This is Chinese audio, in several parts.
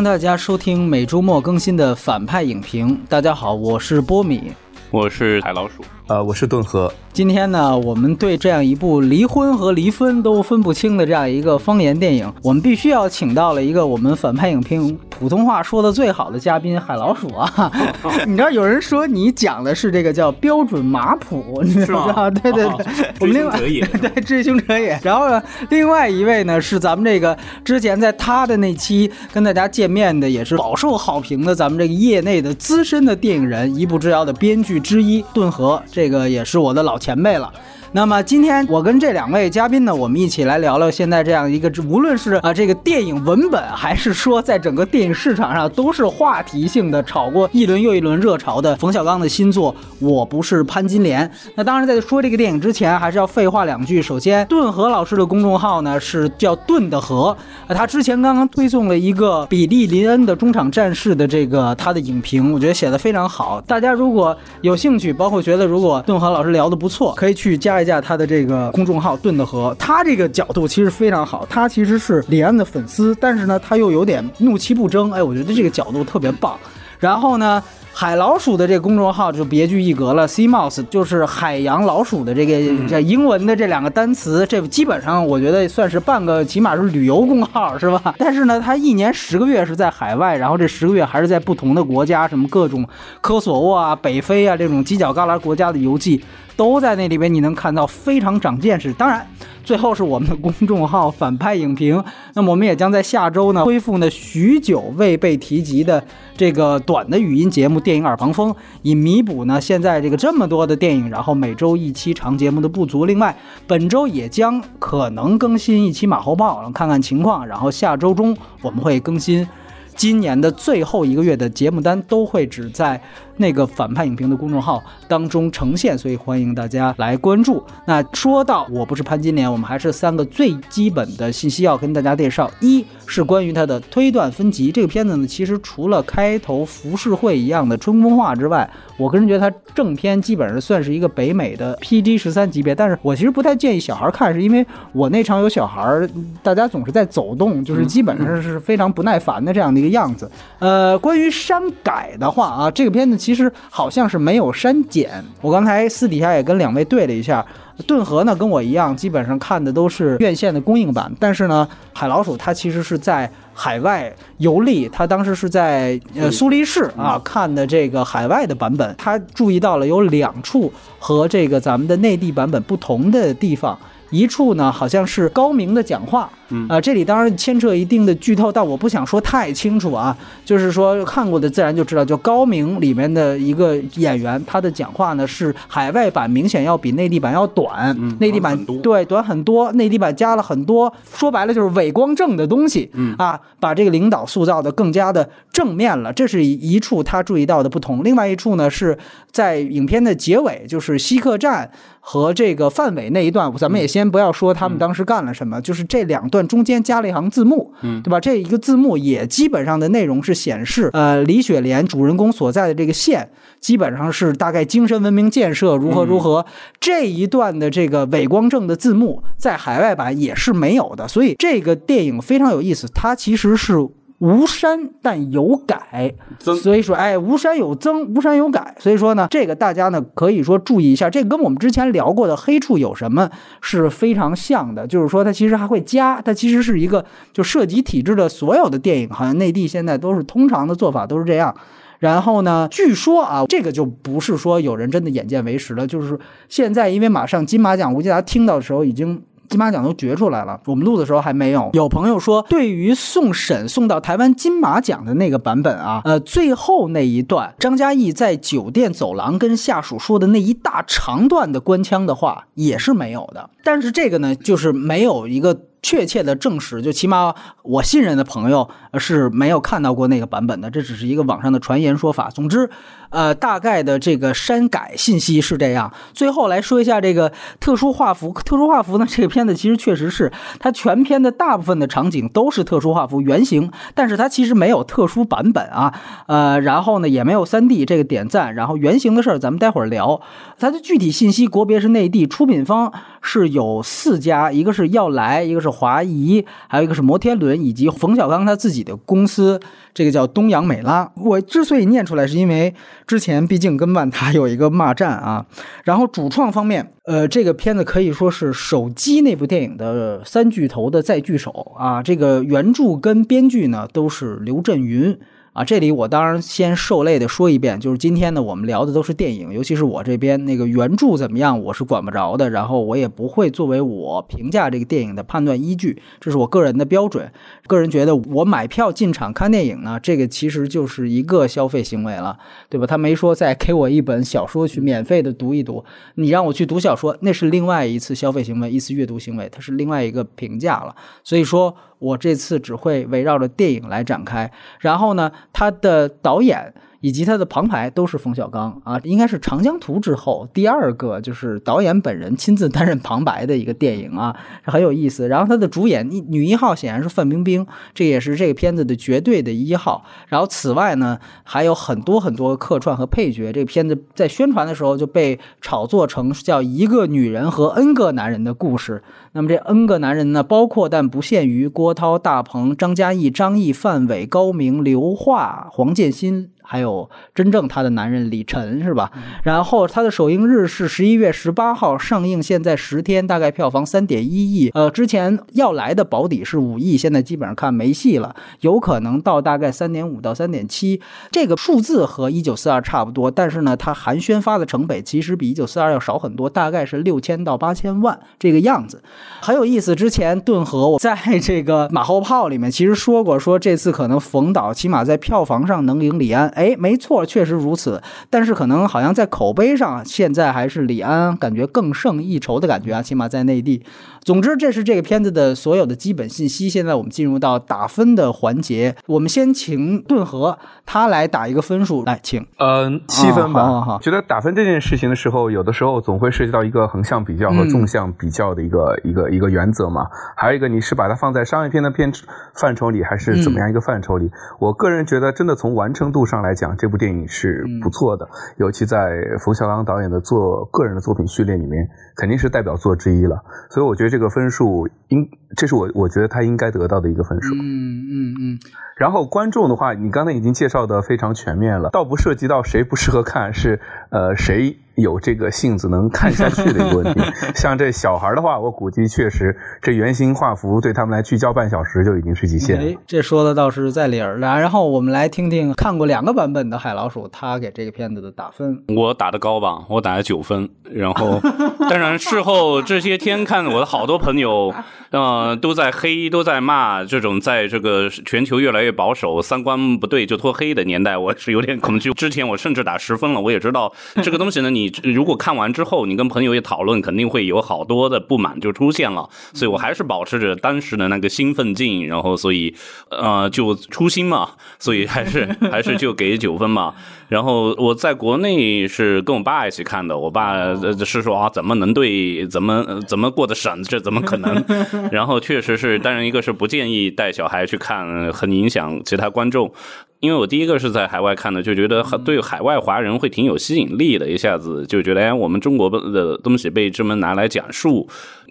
欢迎大家收听每周末更新的反派影评。大家好，我是波米，我是海老鼠，呃，我是顿河。今天呢，我们对这样一部离婚和离婚都分不清的这样一个方言电影，我们必须要请到了一个我们反派影评普通话说的最好的嘉宾海老鼠啊！你知道有人说你讲的是这个叫标准马普，你知道吗？对对对，我们另外对追凶者也。然后呢，另外一位呢是咱们这个之前在他的那期跟大家见面的，也是饱受好评的咱们这个业内的资深的电影人，一步之遥的编剧之一顿河，这个也是我的老。前前辈了。那么今天我跟这两位嘉宾呢，我们一起来聊聊现在这样一个，无论是啊这个电影文本，还是说在整个电影市场上都是话题性的，炒过一轮又一轮热潮的冯小刚的新作《我不是潘金莲》。那当然在说这个电影之前，还是要废话两句。首先，顿河老师的公众号呢是叫顿的河，他之前刚刚推送了一个比利林恩的中场战事的这个他的影评，我觉得写的非常好。大家如果有兴趣，包括觉得如果顿河老师聊的不错，可以去加。一下他的这个公众号“盾的河”，他这个角度其实非常好。他其实是李安的粉丝，但是呢，他又有点怒其不争。哎，我觉得这个角度特别棒。然后呢，海老鼠的这个公众号就别具一格了，“sea mouse” 就是海洋老鼠的这个这英文的这两个单词，这基本上我觉得算是半个，起码是旅游公号是吧？但是呢，他一年十个月是在海外，然后这十个月还是在不同的国家，什么各种科索沃啊、北非啊这种犄角旮旯国家的游记。都在那里边，你能看到非常长见识。当然，最后是我们的公众号反派影评。那么我们也将在下周呢恢复呢许久未被提及的这个短的语音节目《电影耳旁风》，以弥补呢现在这个这么多的电影，然后每周一期长节目的不足。另外，本周也将可能更新一期马后炮，看看情况。然后下周中我们会更新。今年的最后一个月的节目单都会只在那个反派影评的公众号当中呈现，所以欢迎大家来关注。那说到我不是潘金莲，我们还是三个最基本的信息要跟大家介绍：一是关于它的推断分级。这个片子呢，其实除了开头浮世绘一样的春风画之外，我个人觉得它正片基本上算是一个北美的 PG 十三级别。但是我其实不太建议小孩看，是因为我那场有小孩，大家总是在走动，就是基本上是非常不耐烦的这样的一个。样子，呃，关于删改的话啊，这个片子其实好像是没有删减。我刚才私底下也跟两位对了一下，顿河呢跟我一样，基本上看的都是院线的公映版。但是呢，海老鼠它其实是在海外游历，他当时是在呃苏黎世啊看的这个海外的版本，他注意到了有两处和这个咱们的内地版本不同的地方。一处呢，好像是高明的讲话，啊，这里当然牵扯一定的剧透，但我不想说太清楚啊。就是说看过的自然就知道，就高明里面的一个演员，他的讲话呢是海外版明显要比内地版要短，内地版对短很多，内地版加了很多，说白了就是伪光正的东西，啊，把这个领导塑造的更加的正面了，这是一处他注意到的不同。另外一处呢是在影片的结尾，就是西客站。和这个范伟那一段，咱们也先不要说他们当时干了什么，就是这两段中间加了一行字幕，嗯，对吧？这一个字幕也基本上的内容是显示，呃，李雪莲主人公所在的这个县，基本上是大概精神文明建设如何如何。这一段的这个伪光正的字幕在海外版也是没有的，所以这个电影非常有意思，它其实是。无删但有改，所以说，哎，无删有增，无删有改，所以说呢，这个大家呢可以说注意一下，这跟我们之前聊过的黑处有什么是非常像的，就是说它其实还会加，它其实是一个就涉及体制的所有的电影，好像内地现在都是通常的做法都是这样。然后呢，据说啊，这个就不是说有人真的眼见为实了，就是现在因为马上金马奖，吴计达听到的时候已经。金马奖都决出来了，我们录的时候还没有。有朋友说，对于送审送到台湾金马奖的那个版本啊，呃，最后那一段，张嘉译在酒店走廊跟下属说的那一大长段的官腔的话，也是没有的。但是这个呢，就是没有一个。确切的证实，就起码我信任的朋友是没有看到过那个版本的，这只是一个网上的传言说法。总之，呃，大概的这个删改信息是这样。最后来说一下这个特殊画幅，特殊画幅呢，这个片子其实确实是它全片的大部分的场景都是特殊画幅原型，但是它其实没有特殊版本啊，呃，然后呢也没有三 D 这个点赞，然后原型的事儿咱们待会儿聊。它的具体信息，国别是内地，出品方是有四家，一个是要来，一个是。华谊，还有一个是摩天轮，以及冯小刚他自己的公司，这个叫东洋美拉。我之所以念出来，是因为之前毕竟跟万达有一个骂战啊。然后主创方面，呃，这个片子可以说是手机那部电影的三巨头的再聚首啊。这个原著跟编剧呢都是刘震云。啊，这里我当然先受累的说一遍，就是今天呢，我们聊的都是电影，尤其是我这边那个原著怎么样，我是管不着的，然后我也不会作为我评价这个电影的判断依据，这是我个人的标准。个人觉得，我买票进场看电影呢，这个其实就是一个消费行为了，对吧？他没说再给我一本小说去免费的读一读，你让我去读小说，那是另外一次消费行为，一次阅读行为，它是另外一个评价了。所以说。我这次只会围绕着电影来展开，然后呢，他的导演。以及他的旁白都是冯小刚啊，应该是《长江图》之后第二个就是导演本人亲自担任旁白的一个电影啊，很有意思。然后他的主演女一号显然是范冰冰，这也是这个片子的绝对的一号。然后此外呢，还有很多很多客串和配角。这个片子在宣传的时候就被炒作成叫一个女人和 N 个男人的故事。那么这 N 个男人呢，包括但不限于郭涛、大鹏、张嘉译、张译、范伟、高明、刘桦、黄建新。还有真正他的男人李晨是吧？然后他的首映日是十一月十八号上映，现在十天大概票房三点一亿。呃，之前要来的保底是五亿，现在基本上看没戏了，有可能到大概三点五到三点七。这个数字和一九四二差不多，但是呢，它寒暄发的成本其实比一九四二要少很多，大概是六千到八千万这个样子，很有意思。之前顿河我在这个马后炮里面其实说过，说这次可能冯导起码在票房上能赢李安。哎，没错，确实如此。但是可能好像在口碑上，现在还是李安感觉更胜一筹的感觉啊，起码在内地。总之，这是这个片子的所有的基本信息。现在我们进入到打分的环节，我们先请顿河他来打一个分数，来，请。嗯，七分吧。好好好。觉得打分这件事情的时候，有的时候总会涉及到一个横向比较和纵向比较的一个一个一个原则嘛。还有一个，你是把它放在商业片的片范畴里，还是怎么样一个范畴里？我个人觉得，真的从完成度上来。来讲，这部电影是不错的，尤其在冯小刚导演的作个人的作品序列里面，肯定是代表作之一了。所以我觉得这个分数应，这是我我觉得他应该得到的一个分数。嗯嗯嗯。然后观众的话，你刚才已经介绍的非常全面了，倒不涉及到谁不适合看，是呃谁有这个性子能看下去的一个问题。像这小孩的话，我估计确实这圆形画幅对他们来聚焦半小时就已经是极限。哎，这说的倒是在理儿了。然后我们来听听看过两个版本的海老鼠，他给这个片子的打分。我打的高吧，我打了九分。然后当然事后这些天看我的好多朋友，呃，都在黑，都在骂这种在这个全球越来越。保守三观不对就脱黑的年代，我是有点恐惧。之前我甚至打十分了，我也知道这个东西呢。你如果看完之后，你跟朋友也讨论，肯定会有好多的不满就出现了。所以我还是保持着当时的那个兴奋劲，然后所以呃就初心嘛，所以还是还是就给九分嘛。然后我在国内是跟我爸一起看的，我爸是说啊，怎么能对怎么怎么过的审，这怎么可能？然后确实是，当然一个是不建议带小孩去看，很影响其他观众。因为我第一个是在海外看的，就觉得对海外华人会挺有吸引力的，一下子就觉得哎，我们中国的东西被这么拿来讲述，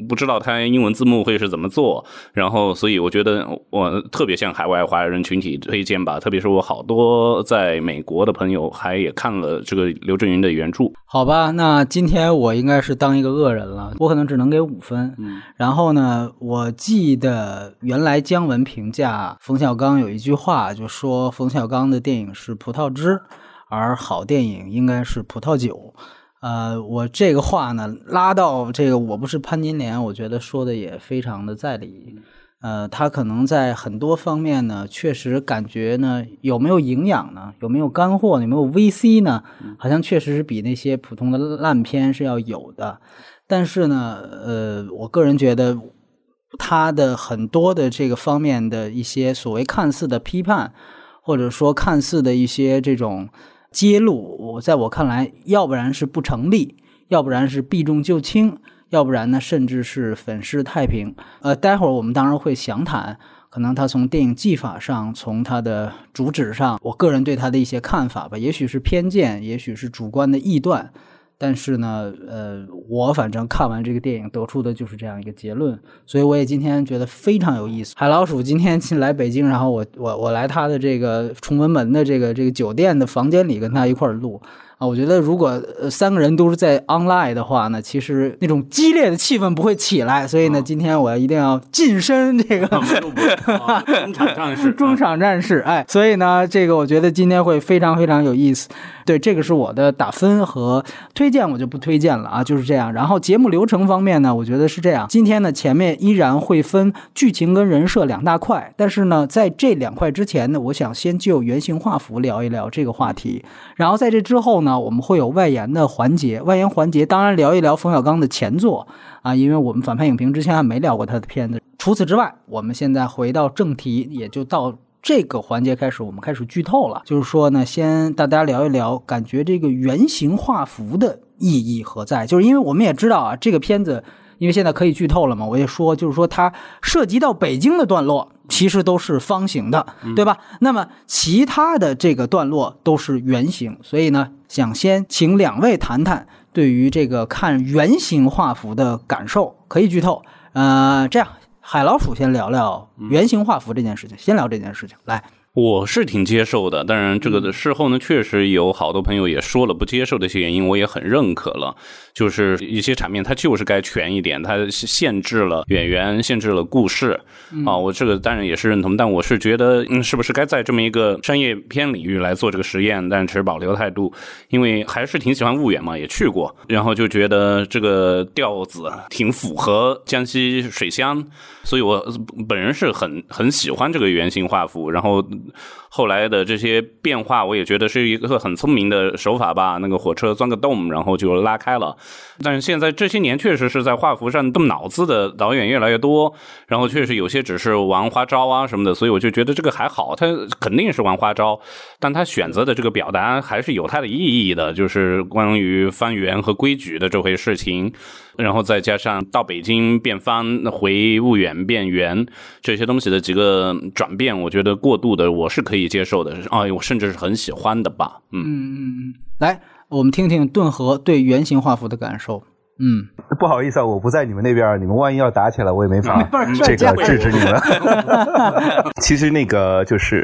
不知道它英文字幕会是怎么做，然后所以我觉得我特别向海外华人群体推荐吧，特别是我好多在美国的朋友还也看了这个刘震云的原著。好吧，那今天我应该是当一个恶人了，我可能只能给五分。嗯，然后呢，我记得原来姜文评价冯小刚有一句话，就说冯小。小刚的电影是葡萄汁，而好电影应该是葡萄酒。呃，我这个话呢拉到这个，我不是潘金莲，我觉得说的也非常的在理。呃，他可能在很多方面呢，确实感觉呢有没有营养呢？有没有干货？有没有 VC 呢？好像确实是比那些普通的烂片是要有的。但是呢，呃，我个人觉得他的很多的这个方面的一些所谓看似的批判。或者说，看似的一些这种揭露，我在我看来，要不然是不成立，要不然是避重就轻，要不然呢，甚至是粉饰太平。呃，待会儿我们当然会详谈，可能他从电影技法上，从他的主旨上，我个人对他的一些看法吧，也许是偏见，也许是主观的臆断。但是呢，呃，我反正看完这个电影得出的就是这样一个结论，所以我也今天觉得非常有意思。海老鼠今天来北京，然后我我我来他的这个崇文门的这个这个酒店的房间里跟他一块儿录。啊，我觉得如果呃三个人都是在 online 的话呢，其实那种激烈的气氛不会起来。所以呢，今天我一定要晋升这个 中场战士。中场战士，哎，所以呢，这个我觉得今天会非常非常有意思。对，这个是我的打分和推荐，我就不推荐了啊，就是这样。然后节目流程方面呢，我觉得是这样。今天呢，前面依然会分剧情跟人设两大块，但是呢，在这两块之前呢，我想先就原型画幅聊一聊这个话题。然后在这之后呢。那我们会有外延的环节，外延环节当然聊一聊冯小刚的前作啊，因为我们反派影评之前还没聊过他的片子。除此之外，我们现在回到正题，也就到这个环节开始，我们开始剧透了。就是说呢，先大家聊一聊，感觉这个原型画幅的意义何在？就是因为我们也知道啊，这个片子。因为现在可以剧透了嘛，我也说，就是说它涉及到北京的段落，其实都是方形的，对吧？那么其他的这个段落都是圆形，所以呢，想先请两位谈谈对于这个看圆形画幅的感受，可以剧透。呃，这样，海老鼠先聊聊圆形画幅这件事情，先聊这件事情，来。我是挺接受的，当然这个的事后呢，确实有好多朋友也说了不接受的一些原因，我也很认可了。就是一些场面它就是该全一点，它限制了演员，限制了故事啊。我这个当然也是认同，但我是觉得，嗯，是不是该在这么一个商业片领域来做这个实验？但持保留态度，因为还是挺喜欢婺源嘛，也去过，然后就觉得这个调子挺符合江西水乡。所以，我本人是很很喜欢这个圆形画幅，然后后来的这些变化，我也觉得是一个很聪明的手法吧。那个火车钻个洞，然后就拉开了。但是现在这些年，确实是在画幅上动脑子的导演越来越多，然后确实有些只是玩花招啊什么的，所以我就觉得这个还好。他肯定是玩花招，但他选择的这个表达还是有它的意义的，就是关于方圆和规矩的这回事情。然后再加上到北京变方，回婺源变圆这些东西的几个转变，我觉得过度的我是可以以接受的，啊，我甚至是很喜欢的吧。嗯嗯嗯，来，我们听听顿河对圆形画幅的感受。嗯，不好意思啊，我不在你们那边，你们万一要打起来，我也没法这个制止你们。其实那个就是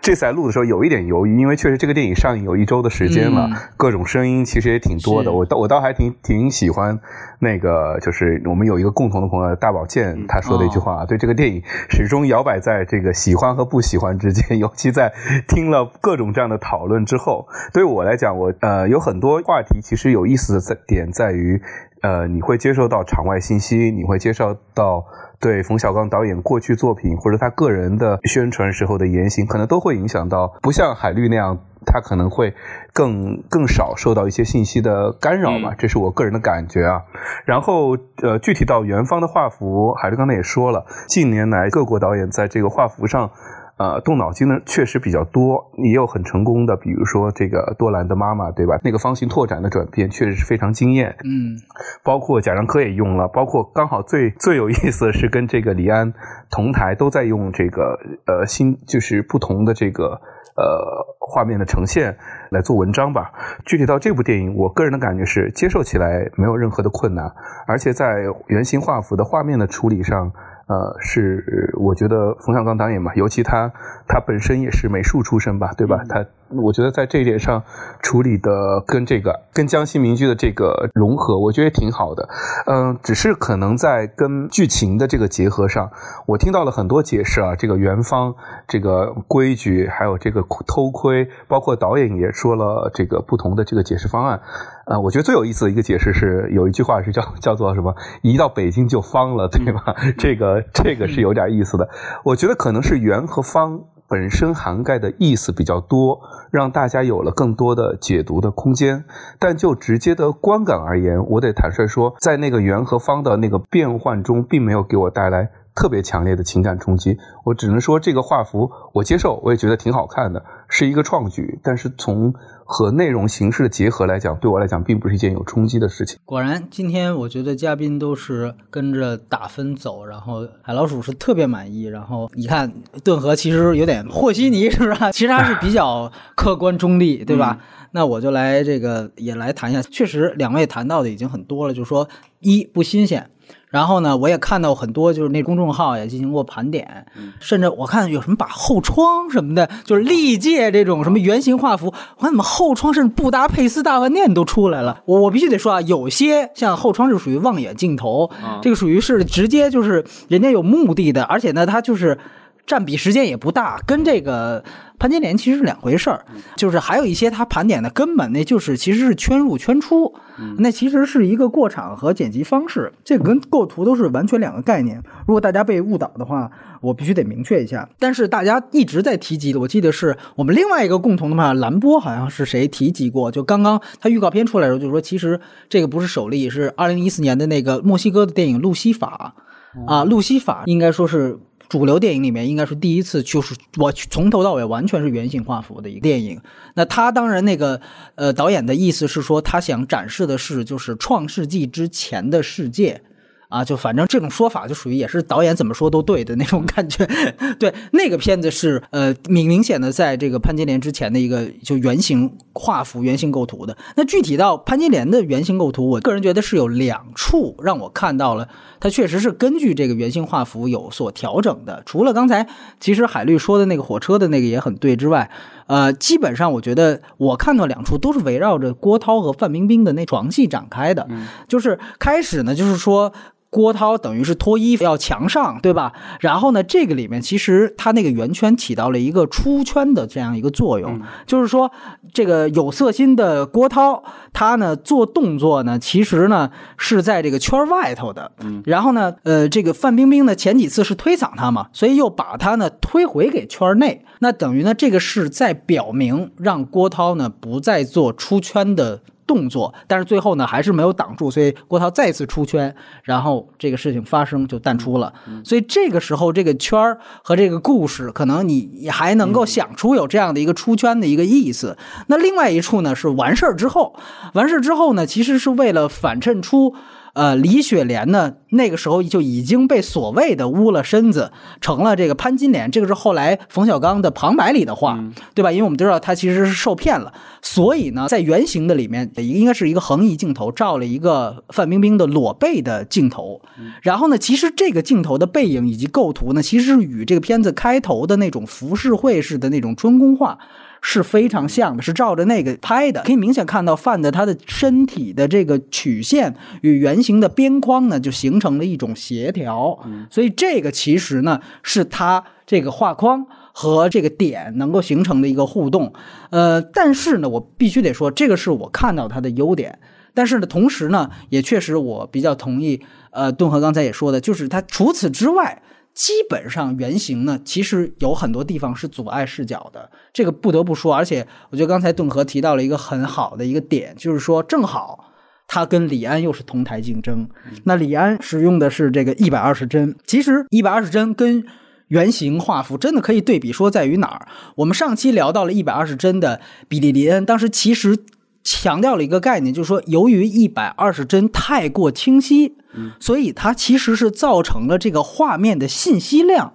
这次来录的时候有一点犹豫，因为确实这个电影上映有一周的时间了，各种声音其实也挺多的。我倒我倒还挺挺喜欢那个，就是我们有一个共同的朋友大宝剑他说的一句话，对这个电影始终摇摆在这个喜欢和不喜欢之间，尤其在听了各种这样的讨论之后，对我来讲，我呃有很多话题其实有意思的在点在于。呃，你会接受到场外信息，你会接受到对冯小刚导演过去作品或者他个人的宣传时候的言行，可能都会影响到。不像海绿那样，他可能会更更少受到一些信息的干扰嘛，这是我个人的感觉啊。然后，呃，具体到元芳的画幅，海绿刚才也说了，近年来各国导演在这个画幅上。呃，动脑筋的确实比较多，也有很成功的，比如说这个多兰的妈妈，对吧？那个方形拓展的转变确实是非常惊艳。嗯，包括贾樟柯也用了，包括刚好最最有意思的是跟这个李安同台都在用这个呃新就是不同的这个呃画面的呈现来做文章吧。具体到这部电影，我个人的感觉是接受起来没有任何的困难，而且在原型画幅的画面的处理上。呃，是我觉得冯小刚导演嘛，尤其他他本身也是美术出身吧，对吧？他。我觉得在这一点上处理的跟这个跟江西民居的这个融合，我觉得挺好的。嗯，只是可能在跟剧情的这个结合上，我听到了很多解释啊，这个元芳这个规矩，还有这个偷窥，包括导演也说了这个不同的这个解释方案。呃，我觉得最有意思的一个解释是有一句话是叫 叫做什么？一到北京就方了，对吧？这个这个是有点意思的。我觉得可能是圆和方。本身涵盖的意思比较多，让大家有了更多的解读的空间。但就直接的观感而言，我得坦率说，在那个圆和方的那个变换中，并没有给我带来特别强烈的情感冲击。我只能说，这个画幅我接受，我也觉得挺好看的，是一个创举。但是从和内容形式的结合来讲，对我来讲并不是一件有冲击的事情。果然，今天我觉得嘉宾都是跟着打分走，然后海老鼠是特别满意。然后你看顿河其实有点和稀泥，是不是？其实还是比较客观中立，对吧？那我就来这个也来谈一下，确实两位谈到的已经很多了，就是说一不新鲜。然后呢，我也看到很多，就是那公众号也进行过盘点，甚至我看有什么把后窗什么的，就是历届这种什么原型画幅，我看怎么后窗甚至布达佩斯大饭店都出来了。我我必须得说啊，有些像后窗是属于望远镜头，这个属于是直接就是人家有目的的，而且呢，它就是占比时间也不大，跟这个。潘金莲其实是两回事儿，就是还有一些他盘点的根本那就是其实是圈入圈出，那其实是一个过场和剪辑方式，这个跟构图都是完全两个概念。如果大家被误导的话，我必须得明确一下。但是大家一直在提及的，我记得是我们另外一个共同的嘛，蓝波好像是谁提及过？就刚刚他预告片出来的时候，就说其实这个不是首例，是二零一四年的那个墨西哥的电影《路西法》啊，《路西法》应该说是。主流电影里面应该是第一次，就是我从头到尾完全是原型画幅的一个电影。那他当然那个呃导演的意思是说，他想展示的是就是创世纪之前的世界。啊，就反正这种说法就属于也是导演怎么说都对的那种感觉。对，那个片子是呃明明显的在这个潘金莲之前的一个就原型画幅、原型构图的。那具体到潘金莲的原型构图，我个人觉得是有两处让我看到了，它确实是根据这个原型画幅有所调整的。除了刚才其实海绿说的那个火车的那个也很对之外，呃，基本上我觉得我看到两处都是围绕着郭涛和范冰冰的那床戏展开的，就是开始呢，就是说。郭涛等于是脱衣服要墙上，对吧？然后呢，这个里面其实他那个圆圈起到了一个出圈的这样一个作用，就是说这个有色心的郭涛，他呢做动作呢，其实呢是在这个圈外头的。然后呢，呃，这个范冰冰呢前几次是推搡他嘛，所以又把他呢推回给圈内，那等于呢这个是在表明让郭涛呢不再做出圈的。动作，但是最后呢，还是没有挡住，所以郭涛再次出圈，然后这个事情发生就淡出了。所以这个时候，这个圈儿和这个故事，可能你还能够想出有这样的一个出圈的一个意思。那另外一处呢，是完事儿之后，完事儿之后呢，其实是为了反衬出。呃，李雪莲呢，那个时候就已经被所谓的污了身子，成了这个潘金莲。这个是后来冯小刚的旁白里的话，对吧？因为我们都知道他其实是受骗了，所以呢，在原型的里面，应该是一个横移镜头，照了一个范冰冰的裸背的镜头。然后呢，其实这个镜头的背影以及构图呢，其实是与这个片子开头的那种浮世绘式的那种春宫画。是非常像的，是照着那个拍的，可以明显看到范的他的身体的这个曲线与圆形的边框呢，就形成了一种协调。所以这个其实呢，是他这个画框和这个点能够形成的一个互动。呃，但是呢，我必须得说，这个是我看到他的优点。但是呢，同时呢，也确实我比较同意，呃，顿河刚才也说的，就是他除此之外。基本上原型呢，其实有很多地方是阻碍视角的，这个不得不说。而且我觉得刚才顿河提到了一个很好的一个点，就是说正好他跟李安又是同台竞争。那李安使用的是这个一百二十帧，其实一百二十帧跟原型画幅真的可以对比，说在于哪儿？我们上期聊到了一百二十帧的比利林恩，当时其实。强调了一个概念，就是说，由于一百二十帧太过清晰，所以它其实是造成了这个画面的信息量，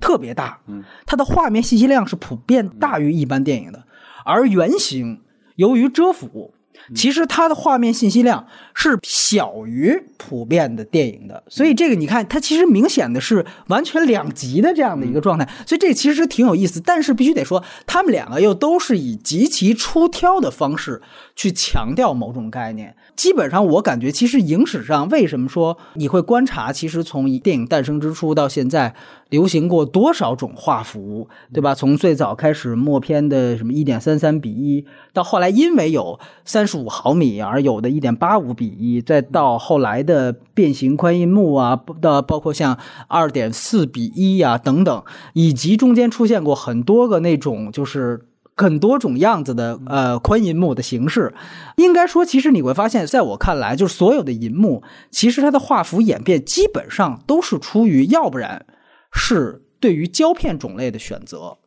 特别大，它的画面信息量是普遍大于一般电影的，而原型由于遮幅。其实它的画面信息量是小于普遍的电影的，所以这个你看，它其实明显的是完全两极的这样的一个状态，所以这其实挺有意思。但是必须得说，他们两个又都是以极其出挑的方式去强调某种概念。基本上，我感觉其实影史上为什么说你会观察，其实从电影诞生之初到现在，流行过多少种画幅，对吧？从最早开始默片的什么一点三三比一，到后来因为有三十五毫米而有的一点八五比一，再到后来的变形宽银幕啊，到包括像二点四比一呀等等，以及中间出现过很多个那种就是。很多种样子的呃宽银幕的形式，应该说，其实你会发现，在我看来，就是所有的银幕，其实它的画幅演变基本上都是出于，要不然是对于胶片种类的选择，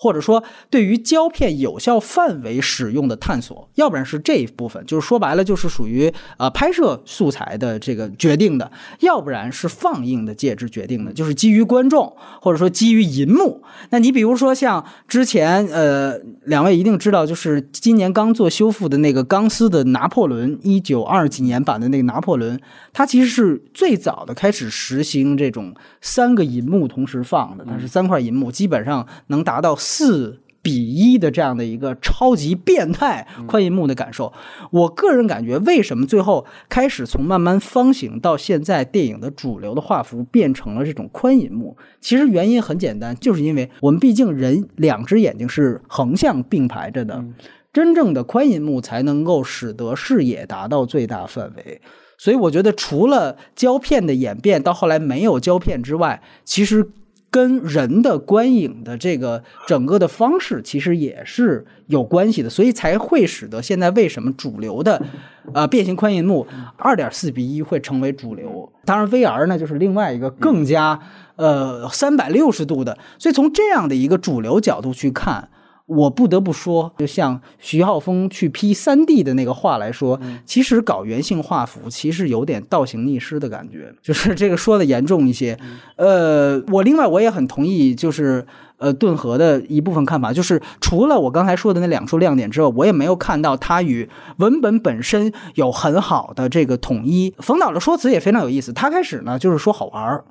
或者说对于胶片有效范围使用的探索，要不然是这一部分，就是说白了就是属于呃拍摄素材的这个决定的，要不然是放映的介质决定的，就是基于观众或者说基于银幕。那你比如说像之前呃两位一定知道，就是今年刚做修复的那个钢丝的拿破仑，一九二几年版的那个拿破仑，它其实是最早的开始实行这种三个银幕同时放的，它是三块银幕，基本上能达到。四比一的这样的一个超级变态宽银幕的感受，我个人感觉，为什么最后开始从慢慢方形到现在电影的主流的画幅变成了这种宽银幕？其实原因很简单，就是因为我们毕竟人两只眼睛是横向并排着的，真正的宽银幕才能够使得视野达到最大范围。所以我觉得，除了胶片的演变到后来没有胶片之外，其实。跟人的观影的这个整个的方式其实也是有关系的，所以才会使得现在为什么主流的，呃，变形宽银幕二点四比一会成为主流。当然，VR 呢就是另外一个更加呃三百六十度的。所以从这样的一个主流角度去看。我不得不说，就像徐浩峰去批三 D 的那个话来说，其实搞原性画幅其实有点倒行逆施的感觉，就是这个说的严重一些。呃，我另外我也很同意，就是呃顿河的一部分看法，就是除了我刚才说的那两处亮点之外，我也没有看到它与文本本身有很好的这个统一。冯导的说辞也非常有意思，他开始呢就是说好玩儿。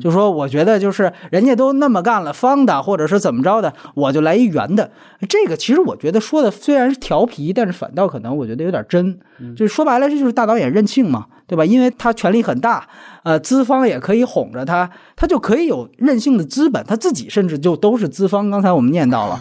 就说我觉得就是人家都那么干了，方的或者是怎么着的，我就来一圆的。这个其实我觉得说的虽然是调皮，但是反倒可能我觉得有点真。就是说白了，这就是大导演任性嘛，对吧？因为他权力很大，呃，资方也可以哄着他，他就可以有任性的资本，他自己甚至就都是资方。刚才我们念到了。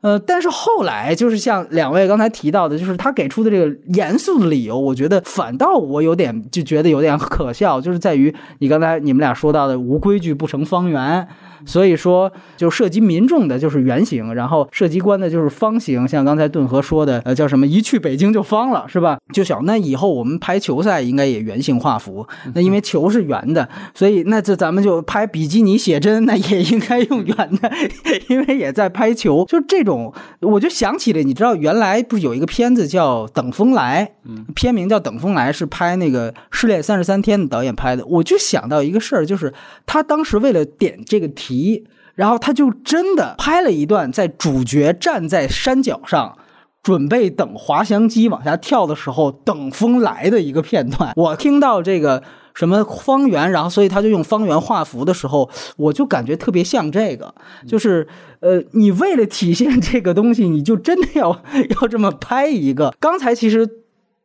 呃，但是后来就是像两位刚才提到的，就是他给出的这个严肃的理由，我觉得反倒我有点就觉得有点可笑，就是在于你刚才你们俩说到的无规矩不成方圆。所以说，就涉及民众的就是圆形，然后涉及官的就是方形。像刚才顿河说的，呃，叫什么？一去北京就方了，是吧？就想那以后我们拍球赛应该也圆形画幅。那因为球是圆的，所以那这咱们就拍比基尼写真，那也应该用圆的，因为也在拍球。就这种，我就想起了，你知道原来不是有一个片子叫《等风来》，片名叫《等风来》，是拍那个《失恋三十三天》的导演拍的。我就想到一个事儿，就是他当时为了点这个题。题，然后他就真的拍了一段，在主角站在山脚上，准备等滑翔机往下跳的时候，等风来的一个片段。我听到这个什么方圆，然后所以他就用方圆画符的时候，我就感觉特别像这个，就是呃，你为了体现这个东西，你就真的要 要这么拍一个。刚才其实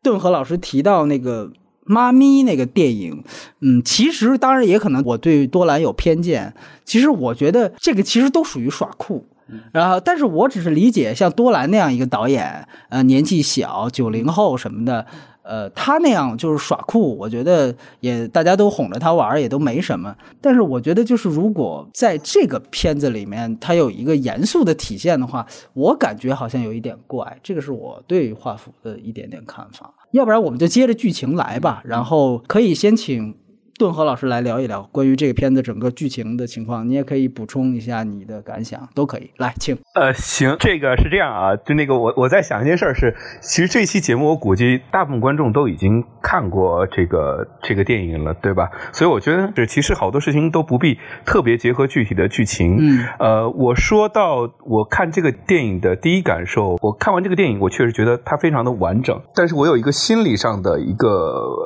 顿河老师提到那个。妈咪那个电影，嗯，其实当然也可能我对多兰有偏见。其实我觉得这个其实都属于耍酷，然后，但是我只是理解像多兰那样一个导演，呃，年纪小，九零后什么的。呃，他那样就是耍酷，我觉得也大家都哄着他玩也都没什么。但是我觉得，就是如果在这个片子里面，他有一个严肃的体现的话，我感觉好像有一点怪。这个是我对画幅的一点点看法。要不然我们就接着剧情来吧，然后可以先请。顿河老师来聊一聊关于这个片子整个剧情的情况，你也可以补充一下你的感想，都可以。来，请。呃，行，这个是这样啊，就那个我我在想一件事儿是，其实这期节目我估计大部分观众都已经看过这个这个电影了，对吧？所以我觉得这其实好多事情都不必特别结合具体的剧情。嗯。呃，我说到我看这个电影的第一感受，我看完这个电影，我确实觉得它非常的完整，但是我有一个心理上的一个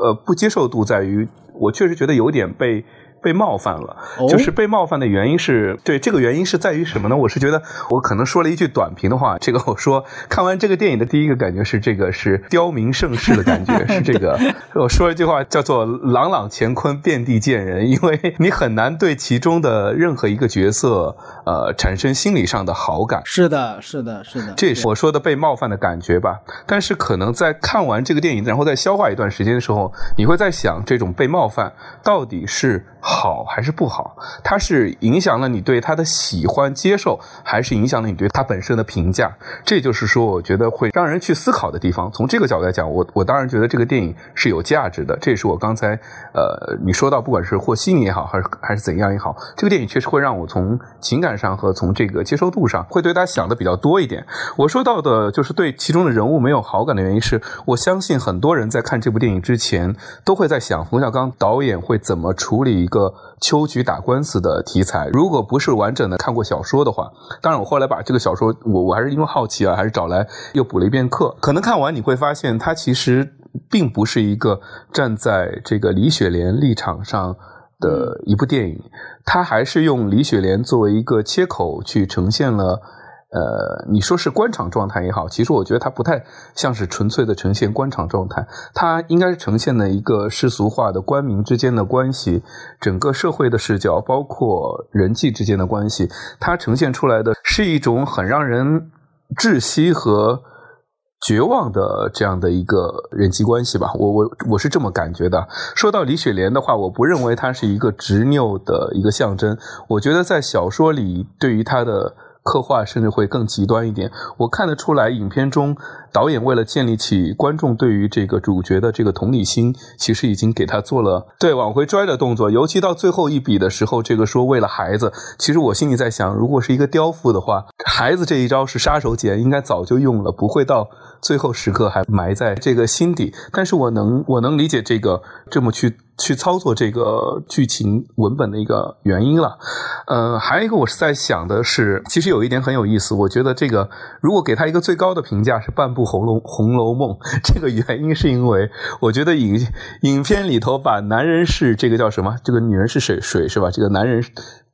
呃不接受度在于。我确实觉得有点被。被冒犯了，就是被冒犯的原因是对这个原因是在于什么呢？我是觉得我可能说了一句短评的话，这个我说看完这个电影的第一个感觉是这个是刁民盛世的感觉，是这个我说一句话叫做朗朗乾坤遍地见人，因为你很难对其中的任何一个角色呃产生心理上的好感。是的，是的，是的，这是我说的被冒犯的感觉吧。但是可能在看完这个电影，然后再消化一段时间的时候，你会在想这种被冒犯到底是。好还是不好？它是影响了你对它的喜欢接受，还是影响了你对它本身的评价？这就是说，我觉得会让人去思考的地方。从这个角度来讲，我我当然觉得这个电影是有价值的。这也是我刚才呃你说到，不管是和稀泥也好，还是还是怎样也好，这个电影确实会让我从情感上和从这个接受度上，会对他想的比较多一点。我说到的就是对其中的人物没有好感的原因，是我相信很多人在看这部电影之前，都会在想冯小刚导演会怎么处理一个。个秋菊打官司的题材，如果不是完整的看过小说的话，当然我后来把这个小说，我我还是因为好奇啊，还是找来又补了一遍课。可能看完你会发现，它其实并不是一个站在这个李雪莲立场上的一部电影，它还是用李雪莲作为一个切口去呈现了。呃，你说是官场状态也好，其实我觉得它不太像是纯粹的呈现官场状态，它应该是呈现的一个世俗化的官民之间的关系，整个社会的视角，包括人际之间的关系，它呈现出来的是一种很让人窒息和绝望的这样的一个人际关系吧。我我我是这么感觉的。说到李雪莲的话，我不认为她是一个执拗的一个象征，我觉得在小说里对于她的。刻画甚至会更极端一点。我看得出来，影片中导演为了建立起观众对于这个主角的这个同理心，其实已经给他做了对往回拽的动作。尤其到最后一笔的时候，这个说为了孩子，其实我心里在想，如果是一个刁妇的话，孩子这一招是杀手锏，应该早就用了，不会到最后时刻还埋在这个心底。但是我能我能理解这个这么去。去操作这个剧情文本的一个原因了，呃，还有一个我是在想的是，其实有一点很有意思，我觉得这个如果给他一个最高的评价是半部《红楼红楼梦》，这个原因是因为我觉得影影片里头把男人是这个叫什么，这个女人是水水是吧？这个男人。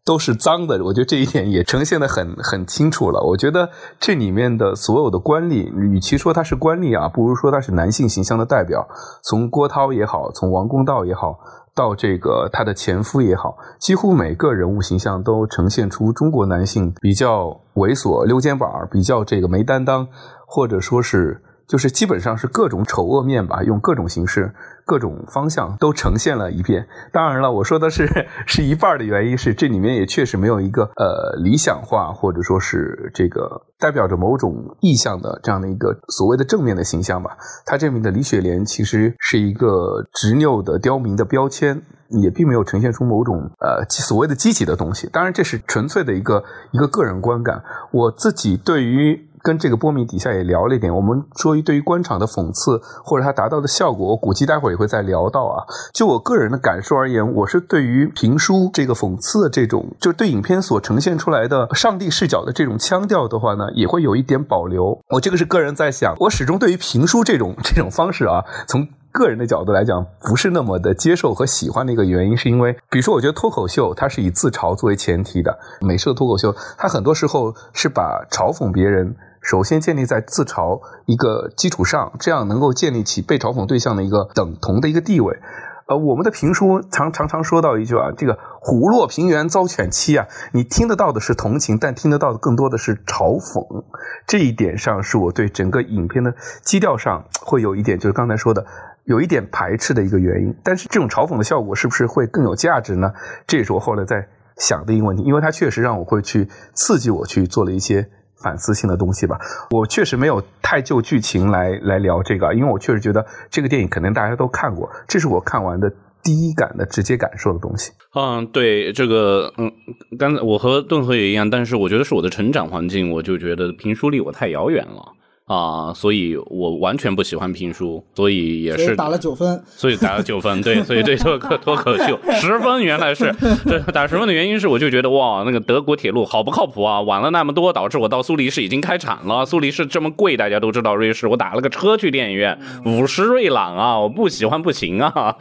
都是脏的，我觉得这一点也呈现的很很清楚了。我觉得这里面的所有的官吏，与其说他是官吏啊，不如说他是男性形象的代表。从郭涛也好，从王公道也好，到这个他的前夫也好，几乎每个人物形象都呈现出中国男性比较猥琐、溜肩膀、比较这个没担当，或者说是就是基本上是各种丑恶面吧，用各种形式。各种方向都呈现了一遍。当然了，我说的是是一半的原因是这里面也确实没有一个呃理想化或者说是这个代表着某种意向的这样的一个所谓的正面的形象吧。他这里的李雪莲其实是一个执拗的刁民的标签，也并没有呈现出某种呃所谓的积极的东西。当然，这是纯粹的一个一个个人观感。我自己对于。跟这个波米底下也聊了一点，我们说于对于官场的讽刺或者它达到的效果，我估计待会儿也会再聊到啊。就我个人的感受而言，我是对于评书这个讽刺的这种，就对影片所呈现出来的上帝视角的这种腔调的话呢，也会有一点保留。我这个是个人在想，我始终对于评书这种这种方式啊，从。个人的角度来讲，不是那么的接受和喜欢的一个原因，是因为，比如说，我觉得脱口秀它是以自嘲作为前提的。美式的脱口秀，它很多时候是把嘲讽别人，首先建立在自嘲一个基础上，这样能够建立起被嘲讽对象的一个等同的一个地位。呃，我们的评书常常常说到一句啊，这个虎落平原遭犬欺啊，你听得到的是同情，但听得到的更多的是嘲讽。这一点上是我对整个影片的基调上会有一点，就是刚才说的。有一点排斥的一个原因，但是这种嘲讽的效果是不是会更有价值呢？这也是我后来在想的一个问题，因为它确实让我会去刺激我去做了一些反思性的东西吧。我确实没有太就剧情来来聊这个，因为我确实觉得这个电影肯定大家都看过，这是我看完的第一感的直接感受的东西。嗯，对这个，嗯，刚才我和顿河也一样，但是我觉得是我的成长环境，我就觉得评书离我太遥远了。啊，所以我完全不喜欢评书，所以也是打了九分，所以打了九分，对，所以对脱口脱口秀十分，原来是对打十分的原因是，我就觉得哇，那个德国铁路好不靠谱啊，晚了那么多，导致我到苏黎世已经开产了，苏黎世这么贵，大家都知道瑞士，我打了个车去电影院，五十瑞朗啊，我不喜欢不行啊，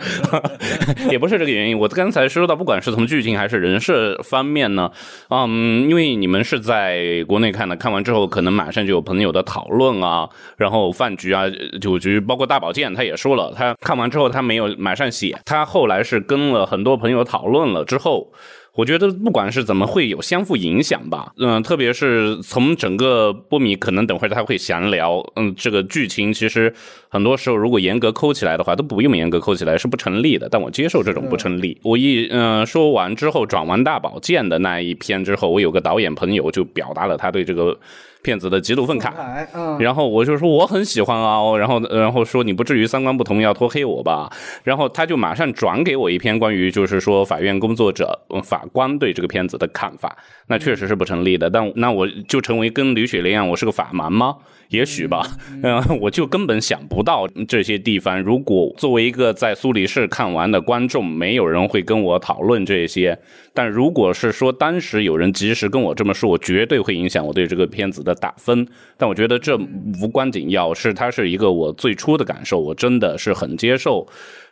也不是这个原因，我刚才说到，不管是从剧情还是人设方面呢，嗯，因为你们是在国内看的，看完之后可能马上就有朋友的讨论。啊，然后饭局啊，酒局，包括大保健，他也说了，他看完之后他没有马上写，他后来是跟了很多朋友讨论了之后，我觉得不管是怎么会有相互影响吧，嗯，特别是从整个波米，可能等会儿他会详聊，嗯，这个剧情其实很多时候如果严格抠起来的话，都不用严格抠起来是不成立的。但我接受这种不成立。我一嗯说完之后，转完大宝剑的那一篇之后，我有个导演朋友就表达了他对这个。骗子的极度愤慨，然后我就说我很喜欢啊，然后然后说你不至于三观不同要拖黑我吧？然后他就马上转给我一篇关于就是说法院工作者法官对这个片子的看法，那确实是不成立的。但那我就成为跟吕雪莲一样，我是个法盲吗？也许吧，嗯，我就根本想不到这些地方。如果作为一个在苏黎世看完的观众，没有人会跟我讨论这些。但如果是说当时有人及时跟我这么说，我绝对会影响我对这个片子的打分。但我觉得这无关紧要，是它是一个我最初的感受，我真的是很接受。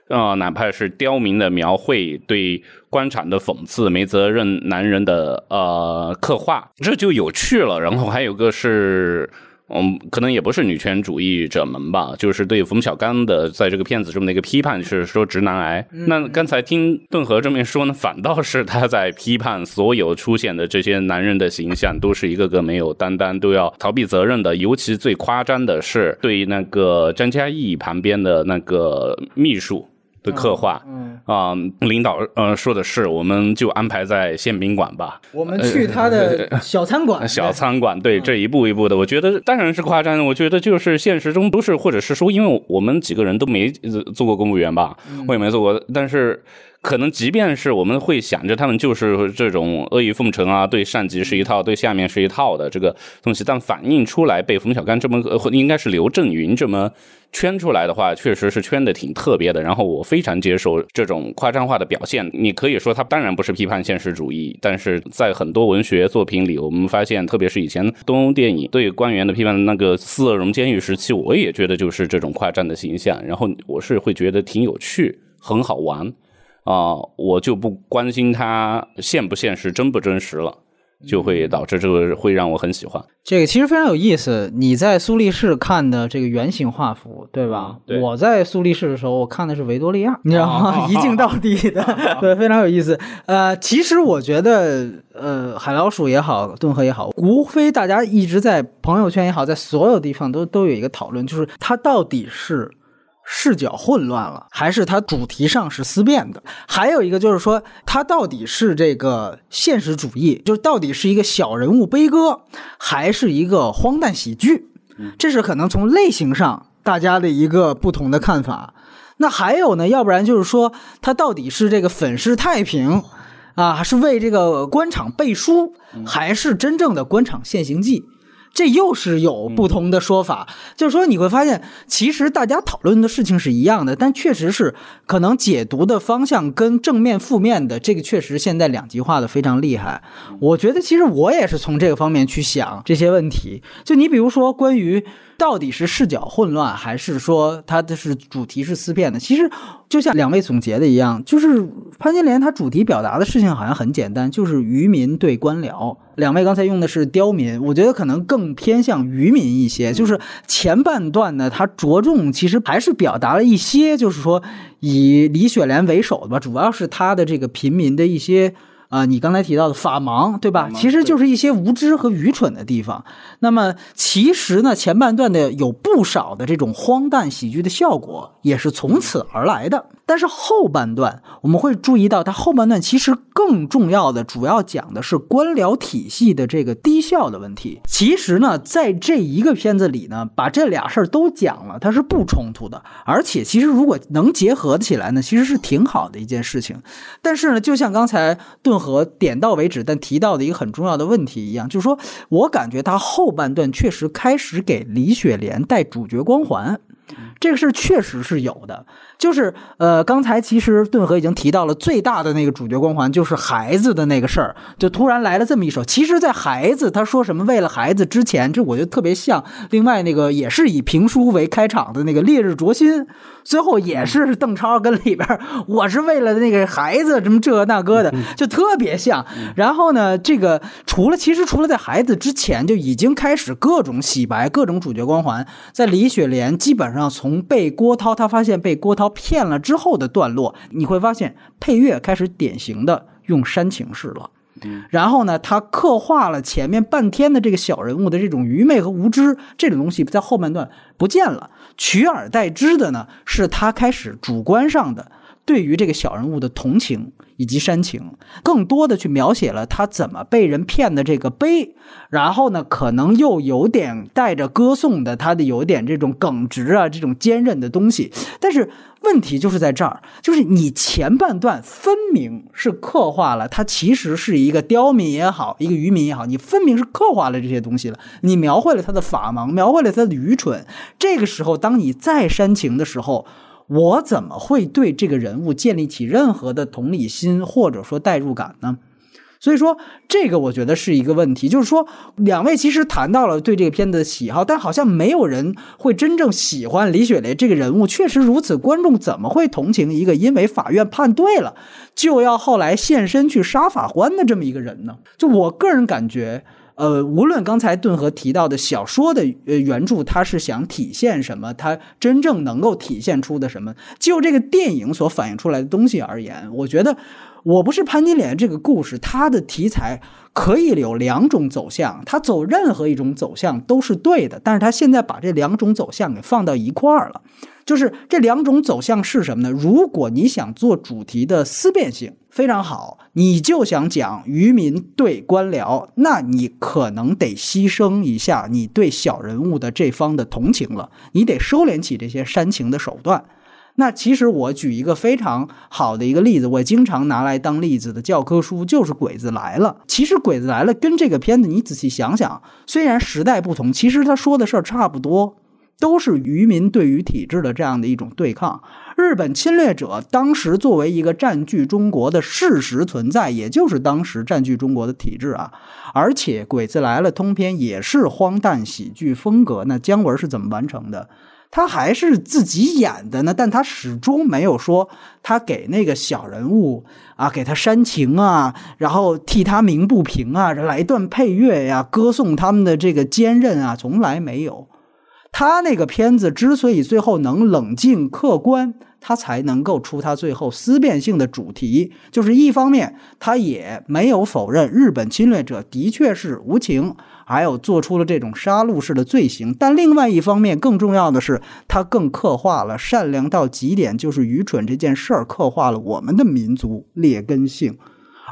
啊，哪怕是刁民的描绘，对官场的讽刺，没责任男人的呃刻画，这就有趣了。然后还有个是。嗯，可能也不是女权主义者们吧，就是对冯小刚的在这个片子中的一个批判是说直男癌。那刚才听顿河这么说呢，反倒是他在批判所有出现的这些男人的形象都是一个个没有担当，都要逃避责任的。尤其最夸张的是对那个张嘉译旁边的那个秘书。的刻画，嗯啊，领导呃说的是，我们就安排在宪宾馆吧。我们去他的小餐馆，小餐馆，对，这一步一步的，我觉得当然是夸张。我觉得就是现实中不是，或者是说，因为我们几个人都没做过公务员吧，我也没做过，但是。可能即便是我们会想着他们就是这种阿谀奉承啊，对上级是一套，对下面是一套的这个东西，但反映出来被冯小刚这么，应该是刘震云这么圈出来的话，确实是圈的挺特别的。然后我非常接受这种夸张化的表现。你可以说他当然不是批判现实主义，但是在很多文学作品里，我们发现，特别是以前东欧电影对官员的批判，那个四恶荣监狱时期，我也觉得就是这种夸张的形象。然后我是会觉得挺有趣，很好玩。啊，我就不关心它现不现实、真不真实了，就会导致这个会让我很喜欢。这个其实非常有意思。你在苏黎世看的这个圆形画幅，对吧？我在苏黎世的时候，我看的是维多利亚，你知道吗？一镜到底的，对，非常有意思。呃，其实我觉得，呃，海老鼠也好，顿河也好，无非大家一直在朋友圈也好，在所有地方都都有一个讨论，就是它到底是。视角混乱了，还是它主题上是思辨的？还有一个就是说，它到底是这个现实主义，就是到底是一个小人物悲歌，还是一个荒诞喜剧？这是可能从类型上大家的一个不同的看法。那还有呢？要不然就是说，它到底是这个粉饰太平啊，是为这个官场背书，还是真正的官场现形记？这又是有不同的说法，就是说你会发现，其实大家讨论的事情是一样的，但确实是可能解读的方向跟正面、负面的这个确实现在两极化的非常厉害。我觉得其实我也是从这个方面去想这些问题。就你比如说关于。到底是视角混乱，还是说它的是主题是思辨的？其实就像两位总结的一样，就是潘金莲她主题表达的事情好像很简单，就是渔民对官僚。两位刚才用的是刁民，我觉得可能更偏向渔民一些。就是前半段呢，它着重其实还是表达了一些，就是说以李雪莲为首的吧，主要是他的这个平民的一些。啊，你刚才提到的法盲，对吧？其实就是一些无知和愚蠢的地方。那么，其实呢，前半段的有不少的这种荒诞喜剧的效果，也是从此而来的。但是后半段我们会注意到，它后半段其实更重要的，主要讲的是官僚体系的这个低效的问题。其实呢，在这一个片子里呢，把这俩事儿都讲了，它是不冲突的。而且，其实如果能结合起来呢，其实是挺好的一件事情。但是呢，就像刚才顿河点到为止，但提到的一个很重要的问题一样，就是说我感觉他后半段确实开始给李雪莲带主角光环。这个事确实是有的，就是呃，刚才其实顿河已经提到了最大的那个主角光环，就是孩子的那个事儿，就突然来了这么一首。其实，在孩子他说什么为了孩子之前，这我觉得特别像另外那个也是以评书为开场的那个《烈日灼心》，最后也是邓超跟里边我是为了那个孩子什么这那个的，就特别像。然后呢，这个除了其实除了在孩子之前就已经开始各种洗白、各种主角光环，在李雪莲基本上。上从被郭涛他发现被郭涛骗了之后的段落，你会发现配乐开始典型的用煽情式了。然后呢，他刻画了前面半天的这个小人物的这种愚昧和无知，这种东西在后半段不见了，取而代之的呢，是他开始主观上的对于这个小人物的同情以及煽情，更多的去描写了他怎么被人骗的这个悲，然后呢，可能又有点带着歌颂的，他的有点这种耿直啊，这种坚韧的东西，但是。问题就是在这儿，就是你前半段分明是刻画了他其实是一个刁民也好，一个渔民也好，你分明是刻画了这些东西了，你描绘了他的法盲，描绘了他的愚蠢。这个时候，当你再煽情的时候，我怎么会对这个人物建立起任何的同理心或者说代入感呢？所以说，这个我觉得是一个问题，就是说，两位其实谈到了对这个片子的喜好，但好像没有人会真正喜欢李雪莲这个人物。确实如此，观众怎么会同情一个因为法院判对了，就要后来现身去杀法官的这么一个人呢？就我个人感觉，呃，无论刚才顿河提到的小说的呃原著，它是想体现什么，它真正能够体现出的什么，就这个电影所反映出来的东西而言，我觉得。我不是潘金莲这个故事，它的题材可以有两种走向，它走任何一种走向都是对的。但是它现在把这两种走向给放到一块儿了，就是这两种走向是什么呢？如果你想做主题的思辨性非常好，你就想讲渔民对官僚，那你可能得牺牲一下你对小人物的这方的同情了，你得收敛起这些煽情的手段。那其实我举一个非常好的一个例子，我经常拿来当例子的教科书就是《鬼子来了》。其实《鬼子来了》跟这个片子你仔细想想，虽然时代不同，其实他说的事儿差不多，都是渔民对于体制的这样的一种对抗。日本侵略者当时作为一个占据中国的事实存在，也就是当时占据中国的体制啊。而且《鬼子来了》通篇也是荒诞喜剧风格。那姜文是怎么完成的？他还是自己演的呢，但他始终没有说他给那个小人物啊，给他煽情啊，然后替他鸣不平啊，来段配乐呀，歌颂他们的这个坚韧啊，从来没有。他那个片子之所以最后能冷静客观。他才能够出他最后思辨性的主题，就是一方面他也没有否认日本侵略者的确是无情，还有做出了这种杀戮式的罪行，但另外一方面更重要的是，他更刻画了善良到极点就是愚蠢这件事儿，刻画了我们的民族劣根性。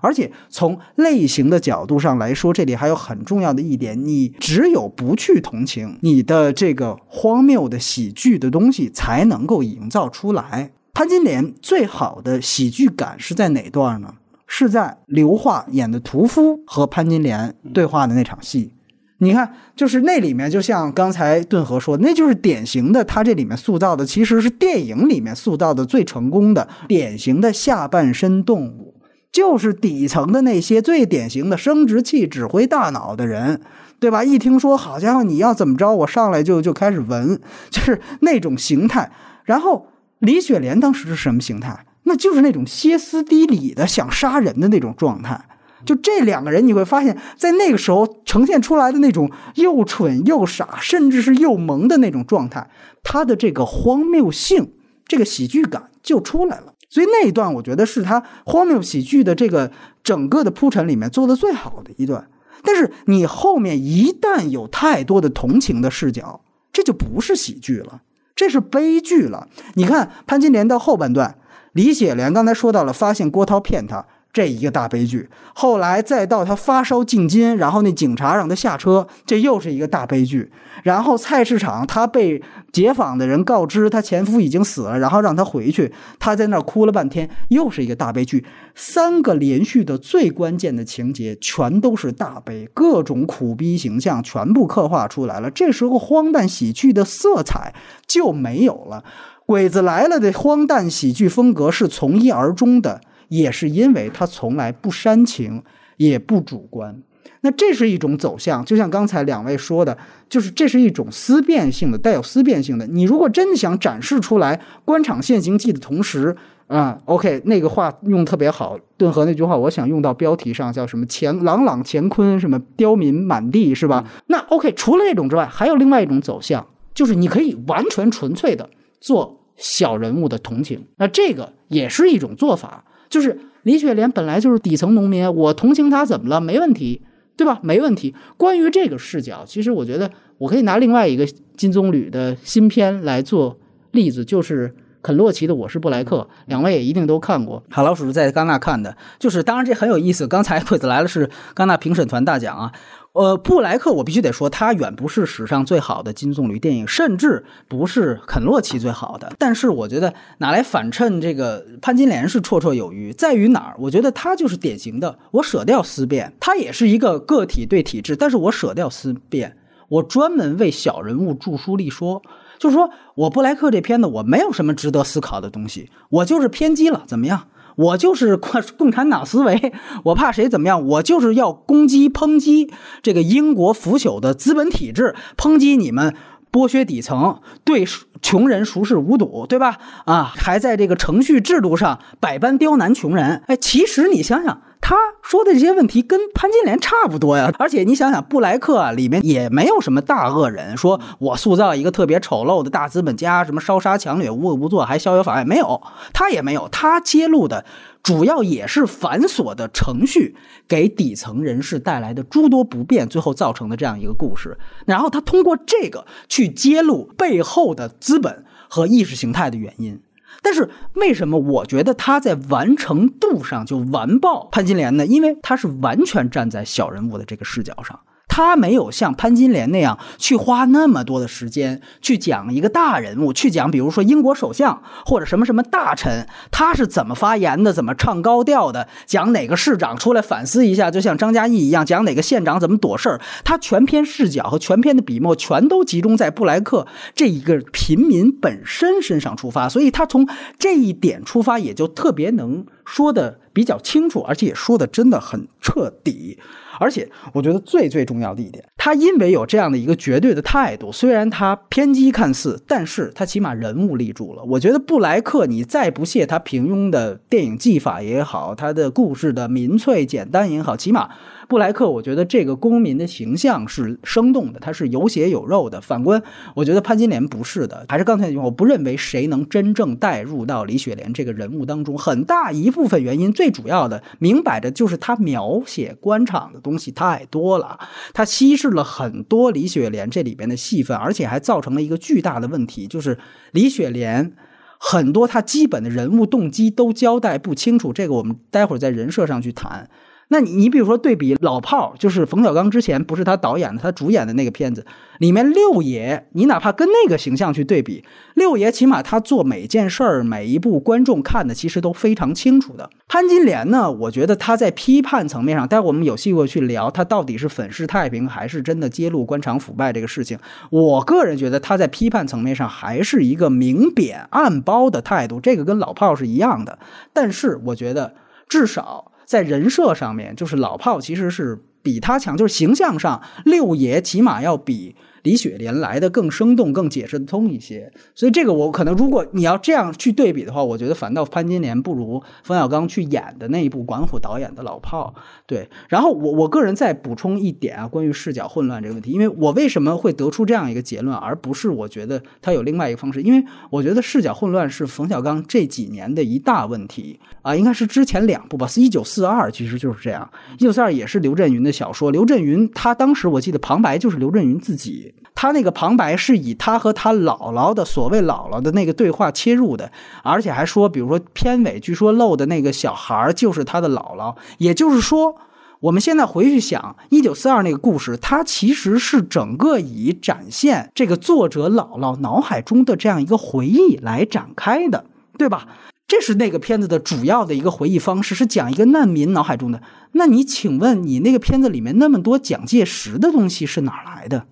而且从类型的角度上来说，这里还有很重要的一点：你只有不去同情你的这个荒谬的喜剧的东西，才能够营造出来。潘金莲最好的喜剧感是在哪段呢？是在刘桦演的屠夫和潘金莲对话的那场戏。你看，就是那里面，就像刚才顿河说，那就是典型的，他这里面塑造的其实是电影里面塑造的最成功的典型的下半身动物。就是底层的那些最典型的生殖器指挥大脑的人，对吧？一听说好家伙你要怎么着，我上来就就开始闻，就是那种形态。然后李雪莲当时是什么形态？那就是那种歇斯底里的想杀人的那种状态。就这两个人，你会发现在那个时候呈现出来的那种又蠢又傻，甚至是又萌的那种状态，他的这个荒谬性，这个喜剧感就出来了。所以那一段，我觉得是他荒谬喜剧的这个整个的铺陈里面做的最好的一段。但是你后面一旦有太多的同情的视角，这就不是喜剧了，这是悲剧了。你看潘金莲到后半段，李雪莲刚才说到了发现郭涛骗她。这一个大悲剧，后来再到他发烧进京，然后那警察让他下车，这又是一个大悲剧。然后菜市场，他被解访的人告知他前夫已经死了，然后让他回去，他在那儿哭了半天，又是一个大悲剧。三个连续的最关键的情节全都是大悲，各种苦逼形象全部刻画出来了。这时候荒诞喜剧的色彩就没有了，鬼子来了的荒诞喜剧风格是从一而终的。也是因为他从来不煽情，也不主观。那这是一种走向，就像刚才两位说的，就是这是一种思辨性的，带有思辨性的。你如果真的想展示出来官场现形记的同时，啊，OK，那个话用特别好，顿河那句话，我想用到标题上，叫什么“乾朗朗乾坤，什么刁民满地”，是吧？那 OK，除了这种之外，还有另外一种走向。就是你可以完全纯粹的做小人物的同情，那这个也是一种做法。就是李雪莲本来就是底层农民，我同情她怎么了？没问题，对吧？没问题。关于这个视角，其实我觉得我可以拿另外一个金棕榈的新片来做例子，就是肯洛奇的《我是布莱克》，两位也一定都看过。海老鼠是在戛纳看的，就是当然这很有意思。刚才 鬼子来了是戛纳评审团大奖啊。呃，布莱克，我必须得说，他远不是史上最好的金棕榈电影，甚至不是肯洛奇最好的。但是，我觉得拿来反衬这个潘金莲是绰绰有余。在于哪儿？我觉得他就是典型的，我舍掉思辨，他也是一个个体对体制，但是我舍掉思辨，我专门为小人物著书立说。就是说我布莱克这片子，我没有什么值得思考的东西，我就是偏激了，怎么样？我就是 共共产党思维，我怕谁怎么样？我就是要攻击、抨击这个英国腐朽的资本体制，抨击你们剥削底层，对穷人熟视无睹，对吧？啊，还在这个程序制度上百般刁难穷人。哎，其实你想想。他说的这些问题跟潘金莲差不多呀，而且你想想，布莱克啊里面也没有什么大恶人，说我塑造一个特别丑陋的大资本家，什么烧杀抢掠、无恶不作，还逍遥法外，没有，他也没有，他揭露的主要也是繁琐的程序给底层人士带来的诸多不便，最后造成的这样一个故事。然后他通过这个去揭露背后的资本和意识形态的原因。但是为什么我觉得他在完成度上就完爆潘金莲呢？因为他是完全站在小人物的这个视角上。他没有像潘金莲那样去花那么多的时间去讲一个大人物，去讲比如说英国首相或者什么什么大臣，他是怎么发言的，怎么唱高调的，讲哪个市长出来反思一下，就像张嘉译一样，讲哪个县长怎么躲事儿。他全篇视角和全篇的笔墨全都集中在布莱克这一个平民本身身上出发，所以他从这一点出发，也就特别能说的比较清楚，而且也说的真的很彻底。而且，我觉得最最重要的一点，他因为有这样的一个绝对的态度，虽然他偏激看似，但是他起码人物立住了。我觉得布莱克，你再不屑他平庸的电影技法也好，他的故事的民粹简单也好，起码。布莱克，我觉得这个公民的形象是生动的，他是有血有肉的。反观，我觉得潘金莲不是的，还是刚才那句话，我不认为谁能真正带入到李雪莲这个人物当中。很大一部分原因，最主要的，明摆着就是他描写官场的东西太多了，他稀释了很多李雪莲这里边的戏份，而且还造成了一个巨大的问题，就是李雪莲很多他基本的人物动机都交代不清楚。这个我们待会儿在人设上去谈。那你你比如说对比老炮儿，就是冯小刚之前不是他导演的，他主演的那个片子里面六爷，你哪怕跟那个形象去对比，六爷起码他做每件事儿每一部观众看的其实都非常清楚的。潘金莲呢，我觉得他在批判层面上，待会我们有机会去聊他到底是粉饰太平还是真的揭露官场腐败这个事情。我个人觉得他在批判层面上还是一个明贬暗褒的态度，这个跟老炮儿是一样的。但是我觉得至少。在人设上面，就是老炮其实是比他强，就是形象上，六爷起码要比。李雪莲来的更生动、更解释得通一些，所以这个我可能，如果你要这样去对比的话，我觉得反倒潘金莲不如冯小刚去演的那一部管虎导演的老炮。对，然后我我个人再补充一点啊，关于视角混乱这个问题，因为我为什么会得出这样一个结论，而不是我觉得他有另外一个方式？因为我觉得视角混乱是冯小刚这几年的一大问题啊，应该是之前两部吧，一九四二，其实就是这样，一九四二也是刘震云的小说，刘震云他当时我记得旁白就是刘震云自己。他那个旁白是以他和他姥姥的所谓姥姥的那个对话切入的，而且还说，比如说片尾据说露的那个小孩就是他的姥姥。也就是说，我们现在回去想一九四二那个故事，它其实是整个以展现这个作者姥姥脑海中的这样一个回忆来展开的，对吧？这是那个片子的主要的一个回忆方式，是讲一个难民脑海中的。那你请问，你那个片子里面那么多蒋介石的东西是哪来的？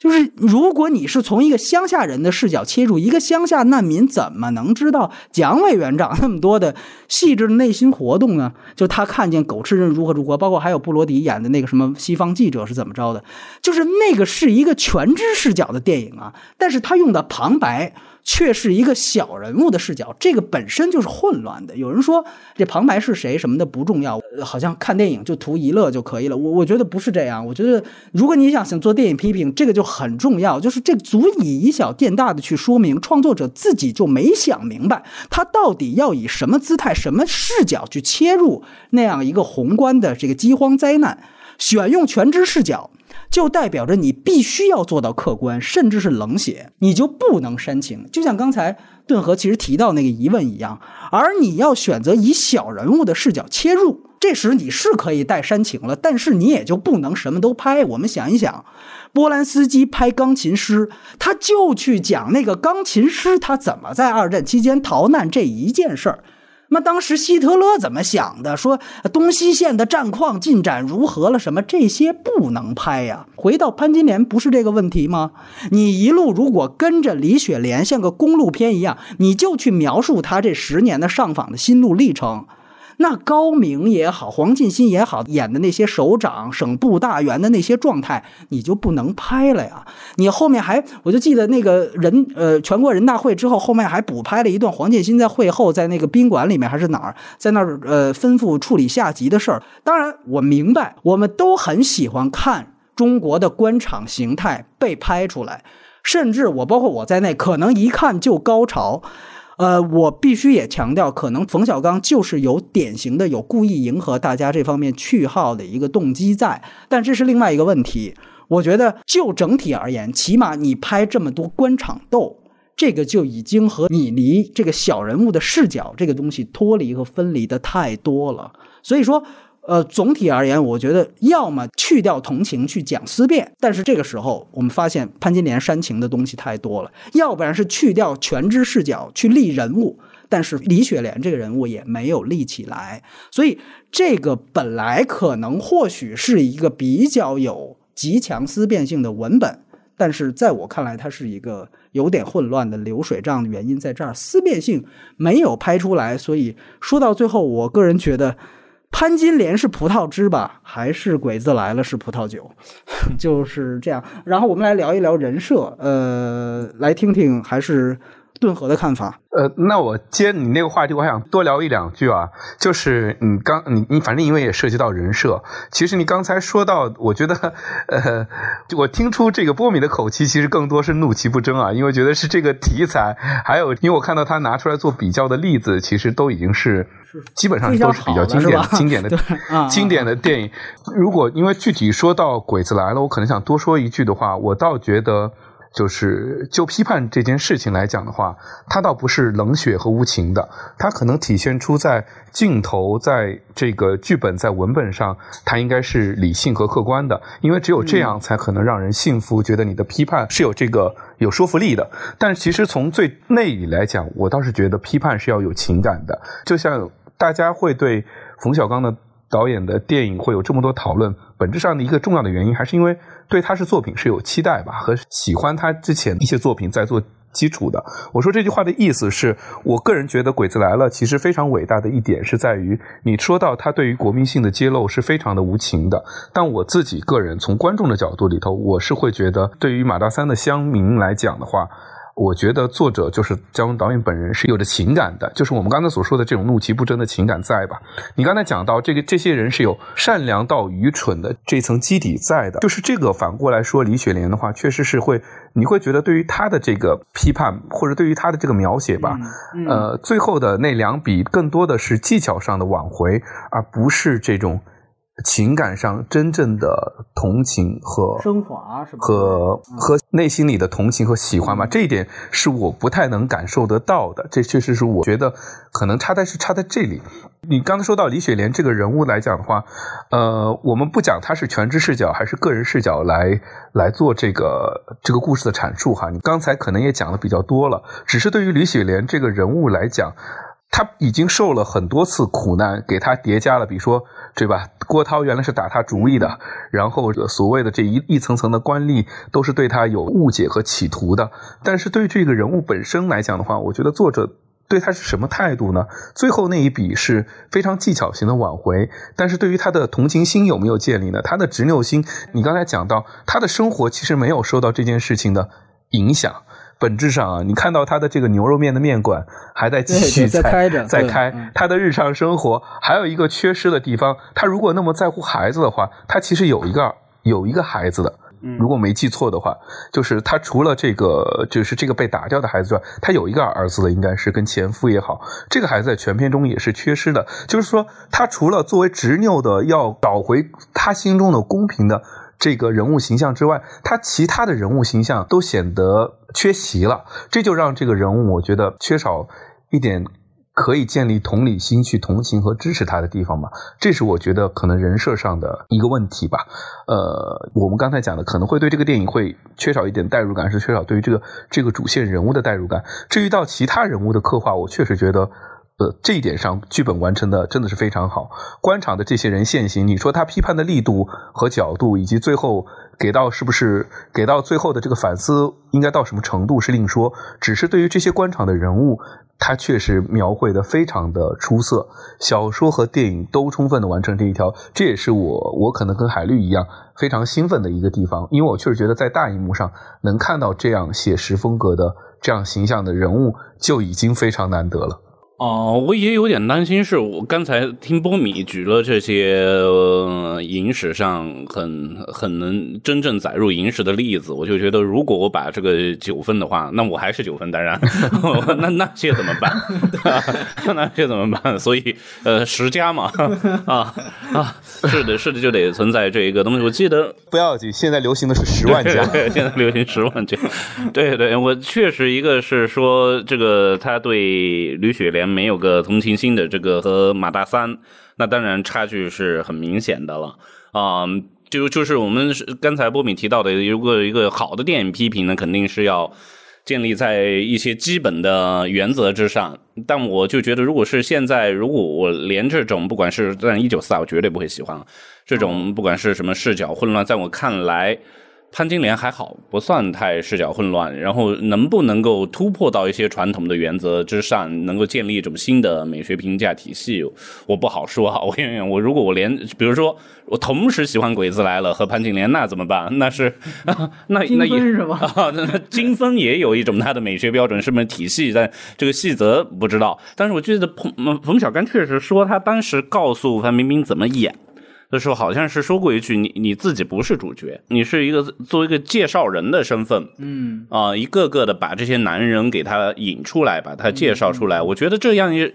就是如果你是从一个乡下人的视角切入，一个乡下难民怎么能知道蒋委员长那么多的细致的内心活动呢？就他看见狗吃人如何如何，包括还有布罗迪演的那个什么西方记者是怎么着的，就是那个是一个全知视角的电影啊，但是他用的旁白却是一个小人物的视角，这个本身就是混乱的。有人说这旁白是谁什么的不重要，好像看电影就图一乐就可以了。我我觉得不是这样，我觉得如果你想想做电影批评，这个就很重要，就是这足以以小见大的去说明创作者自己就没想明白，他到底要以什么姿态、什么视角去切入那样一个宏观的这个饥荒灾难，选用全知视角。就代表着你必须要做到客观，甚至是冷血，你就不能煽情。就像刚才顿河其实提到那个疑问一样，而你要选择以小人物的视角切入，这时你是可以带煽情了，但是你也就不能什么都拍。我们想一想，波兰斯基拍钢琴师，他就去讲那个钢琴师他怎么在二战期间逃难这一件事儿。那当时希特勒怎么想的？说东西线的战况进展如何了？什么这些不能拍呀？回到潘金莲不是这个问题吗？你一路如果跟着李雪莲像个公路片一样，你就去描述他这十年的上访的心路历程。那高明也好，黄进新也好，演的那些首长、省部大员的那些状态，你就不能拍了呀。你后面还，我就记得那个人，呃，全国人大会之后，后面还补拍了一段黄进新在会后在那个宾馆里面还是哪儿，在那儿呃吩咐处理下级的事儿。当然，我明白，我们都很喜欢看中国的官场形态被拍出来，甚至我包括我在内，可能一看就高潮。呃，我必须也强调，可能冯小刚就是有典型的有故意迎合大家这方面去号的一个动机在，但这是另外一个问题。我觉得就整体而言，起码你拍这么多官场斗，这个就已经和你离这个小人物的视角这个东西脱离和分离的太多了。所以说。呃，总体而言，我觉得要么去掉同情去讲思辨，但是这个时候我们发现潘金莲煽情的东西太多了；要不然是去掉全知视角去立人物，但是李雪莲这个人物也没有立起来，所以这个本来可能或许是一个比较有极强思辨性的文本，但是在我看来，它是一个有点混乱的流水账的原因在这儿，思辨性没有拍出来，所以说到最后，我个人觉得。潘金莲是葡萄汁吧，还是鬼子来了是葡萄酒？就是这样。然后我们来聊一聊人设，呃，来听听还是。顿河的看法，呃，那我接你那个话题，我还想多聊一两句啊。就是你刚你你反正因为也涉及到人设，其实你刚才说到，我觉得呃，我听出这个波米的口气，其实更多是怒其不争啊，因为觉得是这个题材，还有因为我看到他拿出来做比较的例子，其实都已经是基本上都是比较经典的 经典的经典的电影。如果因为具体说到鬼子来了，我可能想多说一句的话，我倒觉得。就是就批判这件事情来讲的话，它倒不是冷血和无情的，它可能体现出在镜头、在这个剧本、在文本上，它应该是理性和客观的，因为只有这样才可能让人信服，觉得你的批判是有这个有说服力的。但其实从最内里来讲，我倒是觉得批判是要有情感的，就像大家会对冯小刚的。导演的电影会有这么多讨论，本质上的一个重要的原因，还是因为对他是作品是有期待吧，和喜欢他之前一些作品在做基础的。我说这句话的意思是，我个人觉得《鬼子来了》其实非常伟大的一点是在于，你说到他对于国民性的揭露是非常的无情的，但我自己个人从观众的角度里头，我是会觉得，对于马大三的乡民来讲的话。我觉得作者就是姜文导演本人是有着情感的，就是我们刚才所说的这种怒其不争的情感在吧？你刚才讲到这个，这些人是有善良到愚蠢的这层基底在的，就是这个反过来说，李雪莲的话确实是会，你会觉得对于他的这个批判或者对于他的这个描写吧，呃，最后的那两笔更多的是技巧上的挽回，而不是这种。情感上真正的同情和升华是吧？和和内心里的同情和喜欢吧，这一点是我不太能感受得到的。这确实是我觉得可能差在是差在这里。你刚才说到李雪莲这个人物来讲的话，呃，我们不讲他是全知视角还是个人视角来来做这个这个故事的阐述哈。你刚才可能也讲的比较多了，只是对于李雪莲这个人物来讲。他已经受了很多次苦难，给他叠加了，比如说，对吧？郭涛原来是打他主意的，然后所谓的这一一层层的官吏都是对他有误解和企图的。但是对于这个人物本身来讲的话，我觉得作者对他是什么态度呢？最后那一笔是非常技巧型的挽回，但是对于他的同情心有没有建立呢？他的执拗心，你刚才讲到他的生活其实没有受到这件事情的影响。本质上啊，你看到他的这个牛肉面的面馆还在继续在开着，在开。他的日常生活还有一个缺失的地方，他如果那么在乎孩子的话，他其实有一个有一个孩子的。如果没记错的话，就是他除了这个，就是这个被打掉的孩子之外，他有一个儿子的，应该是跟前夫也好，这个孩子在全片中也是缺失的。就是说，他除了作为执拗的要找回他心中的公平的这个人物形象之外，他其他的人物形象都显得缺席了，这就让这个人物我觉得缺少一点。可以建立同理心去同情和支持他的地方嘛？这是我觉得可能人设上的一个问题吧。呃，我们刚才讲的可能会对这个电影会缺少一点代入感，是缺少对于这个这个主线人物的代入感。至于到其他人物的刻画，我确实觉得，呃，这一点上剧本完成的真的是非常好。官场的这些人现行，你说他批判的力度和角度，以及最后。给到是不是给到最后的这个反思应该到什么程度是另说，只是对于这些官场的人物，他确实描绘的非常的出色，小说和电影都充分的完成这一条，这也是我我可能跟海绿一样非常兴奋的一个地方，因为我确实觉得在大荧幕上能看到这样写实风格的这样形象的人物就已经非常难得了。哦，我也有点担心，是我刚才听波米举了这些呃影史上很很能真正载入影史的例子，我就觉得如果我把这个九分的话，那我还是九分，当然，那那些怎么办？那些怎么办？所以呃，十加嘛，啊啊，是的，是的，就得存在这一个东西。我记得不要紧，现在流行的是十万加，现在流行十万加。对对，我确实一个是说这个他对吕雪莲。没有个同情心的这个和马大三，那当然差距是很明显的了啊！就就是我们刚才波米提到的，如果一个好的电影批评呢，肯定是要建立在一些基本的原则之上。但我就觉得，如果是现在，如果我连这种不管是在一九四啊，我绝对不会喜欢这种，不管是什么视角混乱，在我看来。潘金莲还好，不算太视角混乱。然后能不能够突破到一些传统的原则之上，能够建立一种新的美学评价体系，我不好说哈。我我如果我连，比如说我同时喜欢《鬼子来了》和潘金莲，那怎么办？那是 那那也是吧？那金分也有一种它的美学标准，是不是体系？但这个细则不知道。但是我记得冯冯小刚确实说，他当时告诉范冰冰怎么演。的时候好像是说过一句，你你自己不是主角，你是一个作为一个介绍人的身份，嗯啊，一个个的把这些男人给他引出来，把他介绍出来。我觉得这样一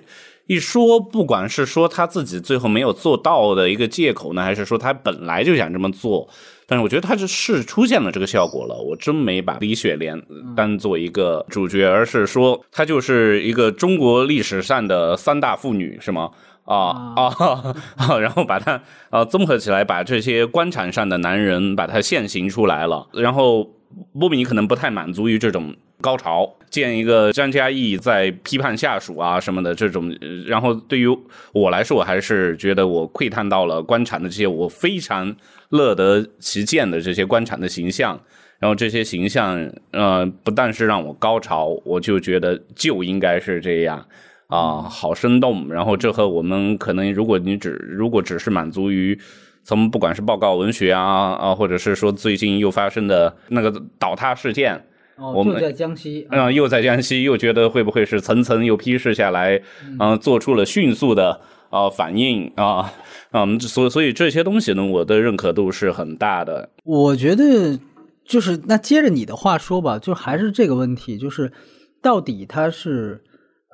一说，不管是说他自己最后没有做到的一个借口呢，还是说他本来就想这么做，但是我觉得他是是出现了这个效果了。我真没把李雪莲当做一个主角，而是说她就是一个中国历史上的三大妇女，是吗？啊啊，然后把它呃综合起来，把这些官场上的男人把它现形出来了。然后波米可能不太满足于这种高潮，见一个张嘉译在批判下属啊什么的这种。然后对于我来说，我还是觉得我窥探到了官场的这些我非常乐得其见的这些官场的形象。然后这些形象，呃，不但是让我高潮，我就觉得就应该是这样。啊，好生动！然后这和我们可能，如果你只如果只是满足于从不管是报告文学啊啊，或者是说最近又发生的那个倒塌事件，我们在江西，嗯，又在江西，又觉得会不会是层层又批示下来，嗯，做出了迅速的啊反应啊，嗯，所所以这些东西呢，我的认可度是很大的。我觉得就是那接着你的话说吧，就还是这个问题，就是到底他是。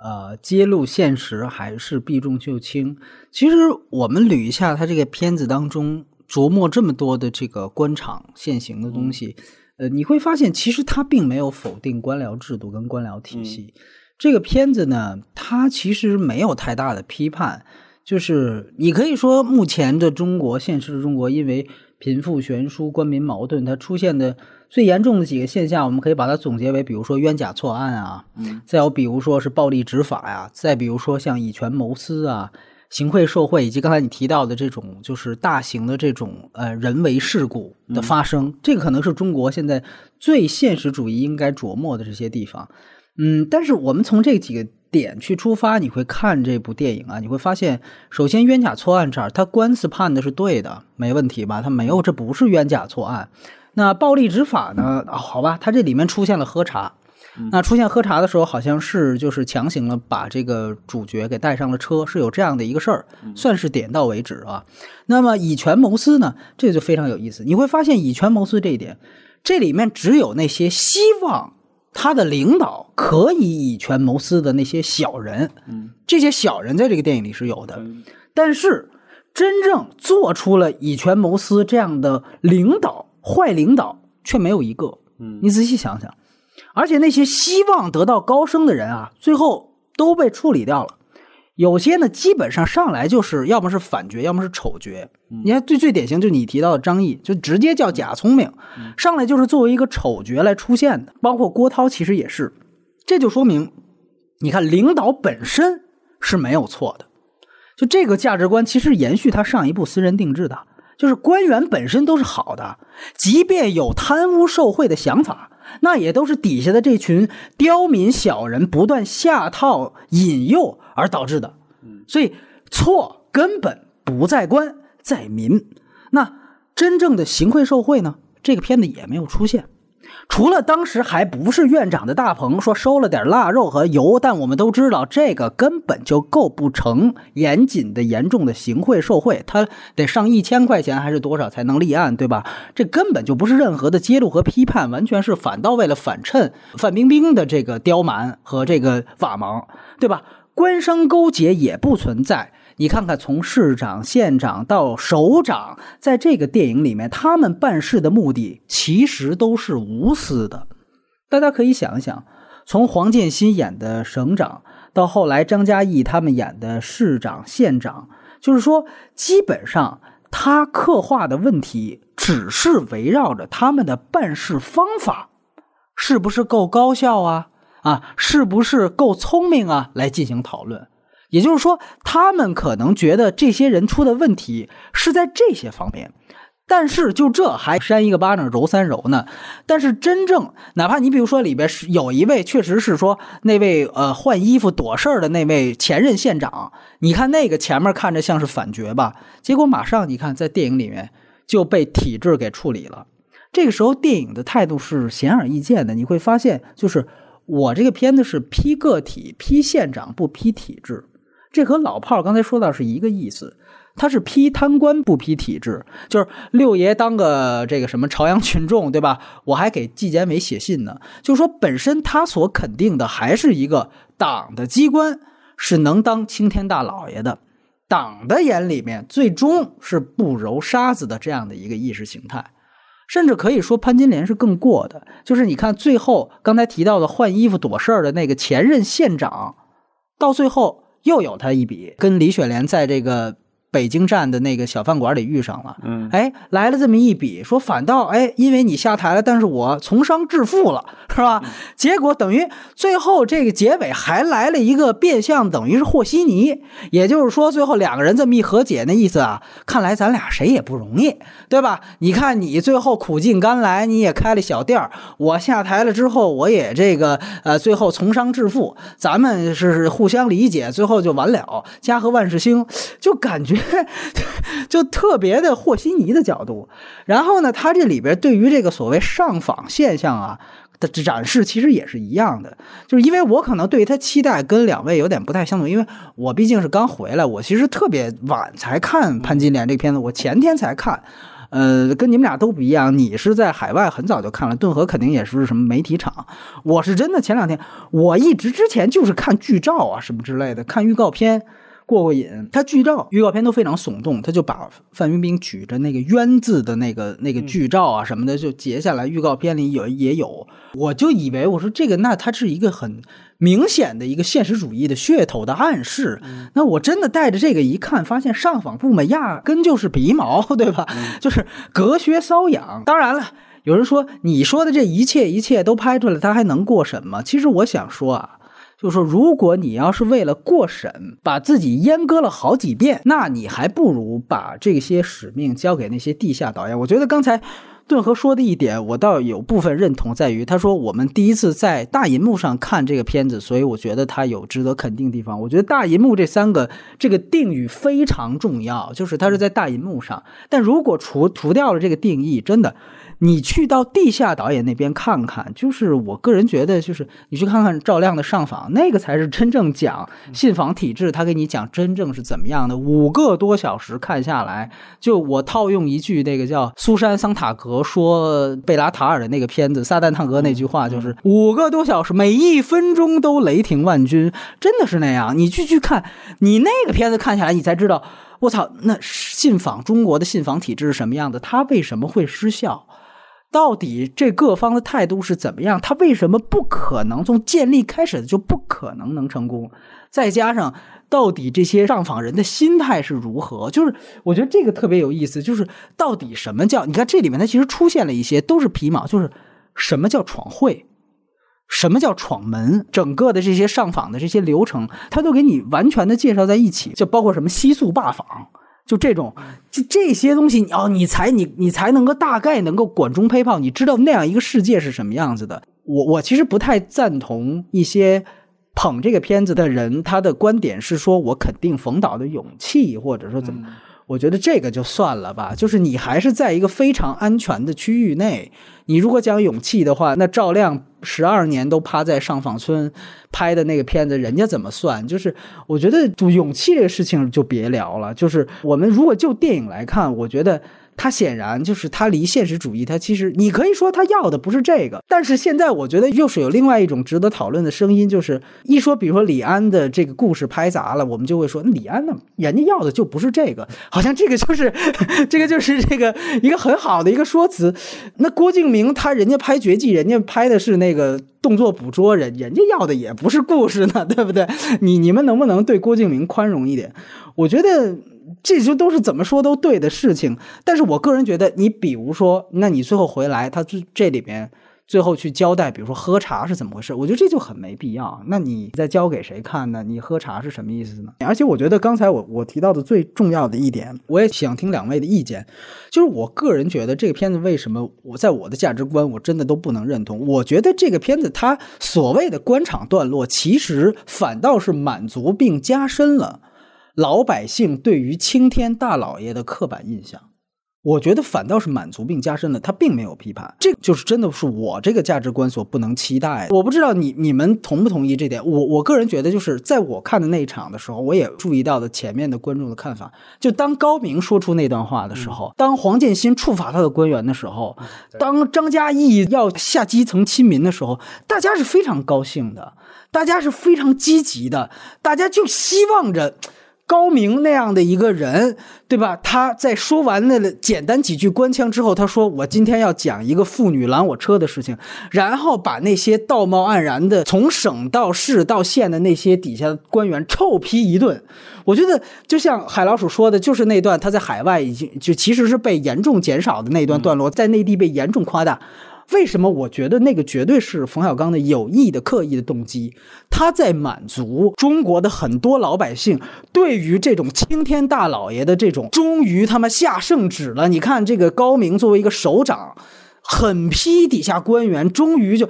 呃，揭露现实还是避重就轻？其实我们捋一下他这个片子当中琢磨这么多的这个官场现行的东西，呃，你会发现其实他并没有否定官僚制度跟官僚体系。这个片子呢，它其实没有太大的批判，就是你可以说目前的中国现实的中国，因为贫富悬殊、官民矛盾，它出现的。最严重的几个现象，我们可以把它总结为，比如说冤假错案啊，嗯再有比如说是暴力执法呀，再比如说像以权谋私啊、行贿受贿，以及刚才你提到的这种就是大型的这种呃人为事故的发生，这个可能是中国现在最现实主义应该琢磨的这些地方。嗯，但是我们从这几个点去出发，你会看这部电影啊，你会发现，首先冤假错案这儿，他官司判的是对的，没问题吧？他没有，这不是冤假错案。那暴力执法呢？好吧，它这里面出现了喝茶，那出现喝茶的时候，好像是就是强行了把这个主角给带上了车，是有这样的一个事儿，算是点到为止啊。那么以权谋私呢，这就非常有意思。你会发现以权谋私这一点，这里面只有那些希望他的领导可以以权谋私的那些小人，嗯，这些小人在这个电影里是有的，但是真正做出了以权谋私这样的领导，坏领导却没有一个。嗯你仔细想想，而且那些希望得到高升的人啊，最后都被处理掉了。有些呢，基本上上来就是要么是反角，要么是丑角。你看最最典型就是你提到的张译，就直接叫假聪明，上来就是作为一个丑角来出现的。包括郭涛其实也是，这就说明，你看领导本身是没有错的，就这个价值观其实延续他上一部《私人定制》的，就是官员本身都是好的，即便有贪污受贿的想法，那也都是底下的这群刁民小人不断下套引诱而导致的。所以错根本不在官，在民。那真正的行贿受贿呢？这个片子也没有出现。除了当时还不是院长的大鹏说收了点腊肉和油，但我们都知道这个根本就构不成严谨的、严重的行贿受贿，他得上一千块钱还是多少才能立案，对吧？这根本就不是任何的揭露和批判，完全是反倒为了反衬范冰冰的这个刁蛮和这个法盲，对吧？官商勾结也不存在。你看看，从市长、县长到首长，在这个电影里面，他们办事的目的其实都是无私的。大家可以想一想，从黄建新演的省长，到后来张嘉译他们演的市长、县长，就是说，基本上他刻画的问题只是围绕着他们的办事方法是不是够高效啊，啊，是不是够聪明啊，来进行讨论。也就是说，他们可能觉得这些人出的问题是在这些方面，但是就这还扇一个巴掌揉三揉呢。但是真正哪怕你比如说里边是有一位确实是说那位呃换衣服躲事儿的那位前任县长，你看那个前面看着像是反角吧，结果马上你看在电影里面就被体制给处理了。这个时候电影的态度是显而易见的，你会发现就是我这个片子是批个体、批县长不批体制。这和老炮儿刚才说到是一个意思，他是批贪官不批体制，就是六爷当个这个什么朝阳群众，对吧？我还给纪检委写信呢，就说本身他所肯定的还是一个党的机关是能当青天大老爷的，党的眼里面最终是不揉沙子的这样的一个意识形态。甚至可以说，潘金莲是更过的，就是你看最后刚才提到的换衣服躲事儿的那个前任县长，到最后。又有他一笔，跟李雪莲在这个北京站的那个小饭馆里遇上了。嗯，哎，来了这么一笔，说反倒哎，因为你下台了，但是我从商致富了，是吧？结果等于最后这个结尾还来了一个变相，等于是和稀泥。也就是说，最后两个人这么一和解，那意思啊，看来咱俩谁也不容易，对吧？你看你最后苦尽甘来，你也开了小店儿，我下台了之后，我也这个呃，最后从商致富，咱们是互相理解，最后就完了，家和万事兴，就感觉 就特别的和稀泥的角度。然后呢，他这里边对于这个所谓上访现象啊的展示，其实也是一样的。就是因为我可能对于他期待跟两位有点不太相同，因为我毕竟是刚回来，我其实特别晚才看《潘金莲》这片子，我前天才看。呃，跟你们俩都不一样，你是在海外很早就看了，顿河肯定也是什么媒体场，我是真的前两天，我一直之前就是看剧照啊什么之类的，看预告片。过过瘾，他剧照、预告片都非常耸动，他就把范冰冰举着那个“冤”字的那个那个剧照啊什么的就截下来，预告片里有也有，我就以为我说这个那它是一个很明显的一个现实主义的噱头的暗示，那我真的带着这个一看，发现上访部门压根就是皮毛，对吧？就是隔靴搔痒。当然了，有人说你说的这一切一切都拍出来，他还能过审吗？其实我想说啊。就是说，如果你要是为了过审，把自己阉割了好几遍，那你还不如把这些使命交给那些地下导演。我觉得刚才顿河说的一点，我倒有部分认同，在于他说我们第一次在大银幕上看这个片子，所以我觉得他有值得肯定的地方。我觉得大银幕这三个这个定语非常重要，就是它是在大银幕上。但如果除除掉了这个定义，真的。你去到地下导演那边看看，就是我个人觉得，就是你去看看赵亮的上访，那个才是真正讲信访体制，他给你讲真正是怎么样的。五个多小时看下来，就我套用一句那个叫苏珊桑塔格说贝拉塔尔的那个片子《撒旦探戈》那句话，就是五个多小时，每一分钟都雷霆万钧，真的是那样。你去去看，你那个片子看下来，你才知道，我操，那信访中国的信访体制是什么样的，它为什么会失效？到底这各方的态度是怎么样？他为什么不可能从建立开始就不可能能成功？再加上到底这些上访人的心态是如何？就是我觉得这个特别有意思。就是到底什么叫？你看这里面它其实出现了一些都是皮毛，就是什么叫闯会，什么叫闯门？整个的这些上访的这些流程，他都给你完全的介绍在一起，就包括什么西速罢访。就这种，就这些东西，哦，你才你你才能够大概能够管中胚炮，你知道那样一个世界是什么样子的。我我其实不太赞同一些捧这个片子的人，他的观点是说我肯定冯导的勇气，或者说怎么。我觉得这个就算了吧，就是你还是在一个非常安全的区域内。你如果讲勇气的话，那赵亮十二年都趴在上访村拍的那个片子，人家怎么算？就是我觉得勇气这个事情就别聊了。就是我们如果就电影来看，我觉得。他显然就是他离现实主义，他其实你可以说他要的不是这个，但是现在我觉得又是有另外一种值得讨论的声音，就是一说比如说李安的这个故事拍砸了，我们就会说李安呢，人家要的就不是这个，好像这个就是这个就是这个一个很好的一个说辞。那郭敬明他人家拍绝技，人家拍的是那个动作捕捉，人人家要的也不是故事呢，对不对？你你们能不能对郭敬明宽容一点？我觉得。这就都是怎么说都对的事情，但是我个人觉得，你比如说，那你最后回来，他这这里边最后去交代，比如说喝茶是怎么回事，我觉得这就很没必要。那你再交给谁看呢？你喝茶是什么意思呢？而且我觉得刚才我我提到的最重要的一点，我也想听两位的意见，就是我个人觉得这个片子为什么我在我的价值观我真的都不能认同？我觉得这个片子它所谓的官场段落，其实反倒是满足并加深了。老百姓对于青天大老爷的刻板印象，我觉得反倒是满足并加深了。他并没有批判，这就是真的是我这个价值观所不能期待。我不知道你你们同不同意这点。我我个人觉得，就是在我看的那一场的时候，我也注意到了前面的观众的看法。就当高明说出那段话的时候，当黄建新处罚他的官员的时候，当张嘉译要下基层亲民的时候，大家是非常高兴的，大家是非常积极的，大家就希望着。高明那样的一个人，对吧？他在说完那简单几句官腔之后，他说：“我今天要讲一个妇女拦我车的事情。”然后把那些道貌岸然的从省到市到县的那些底下的官员臭批一顿。我觉得就像海老鼠说的，就是那段他在海外已经就其实是被严重减少的那段段落，在内地被严重夸大。为什么我觉得那个绝对是冯小刚的有意的、刻意的动机？他在满足中国的很多老百姓对于这种青天大老爷的这种终于他妈下圣旨了。你看这个高明作为一个首长，狠批底下官员，终于就。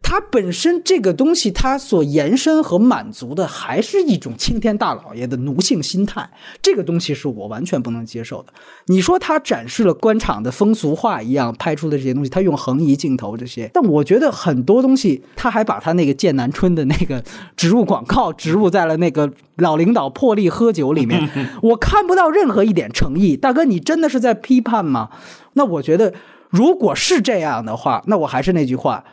它本身这个东西，它所延伸和满足的还是一种青天大老爷的奴性心态。这个东西是我完全不能接受的。你说他展示了官场的风俗化一样拍出的这些东西，他用横移镜头这些，但我觉得很多东西，他还把他那个剑南春的那个植入广告植入在了那个老领导破例喝酒里面，我看不到任何一点诚意。大哥，你真的是在批判吗？那我觉得，如果是这样的话，那我还是那句话。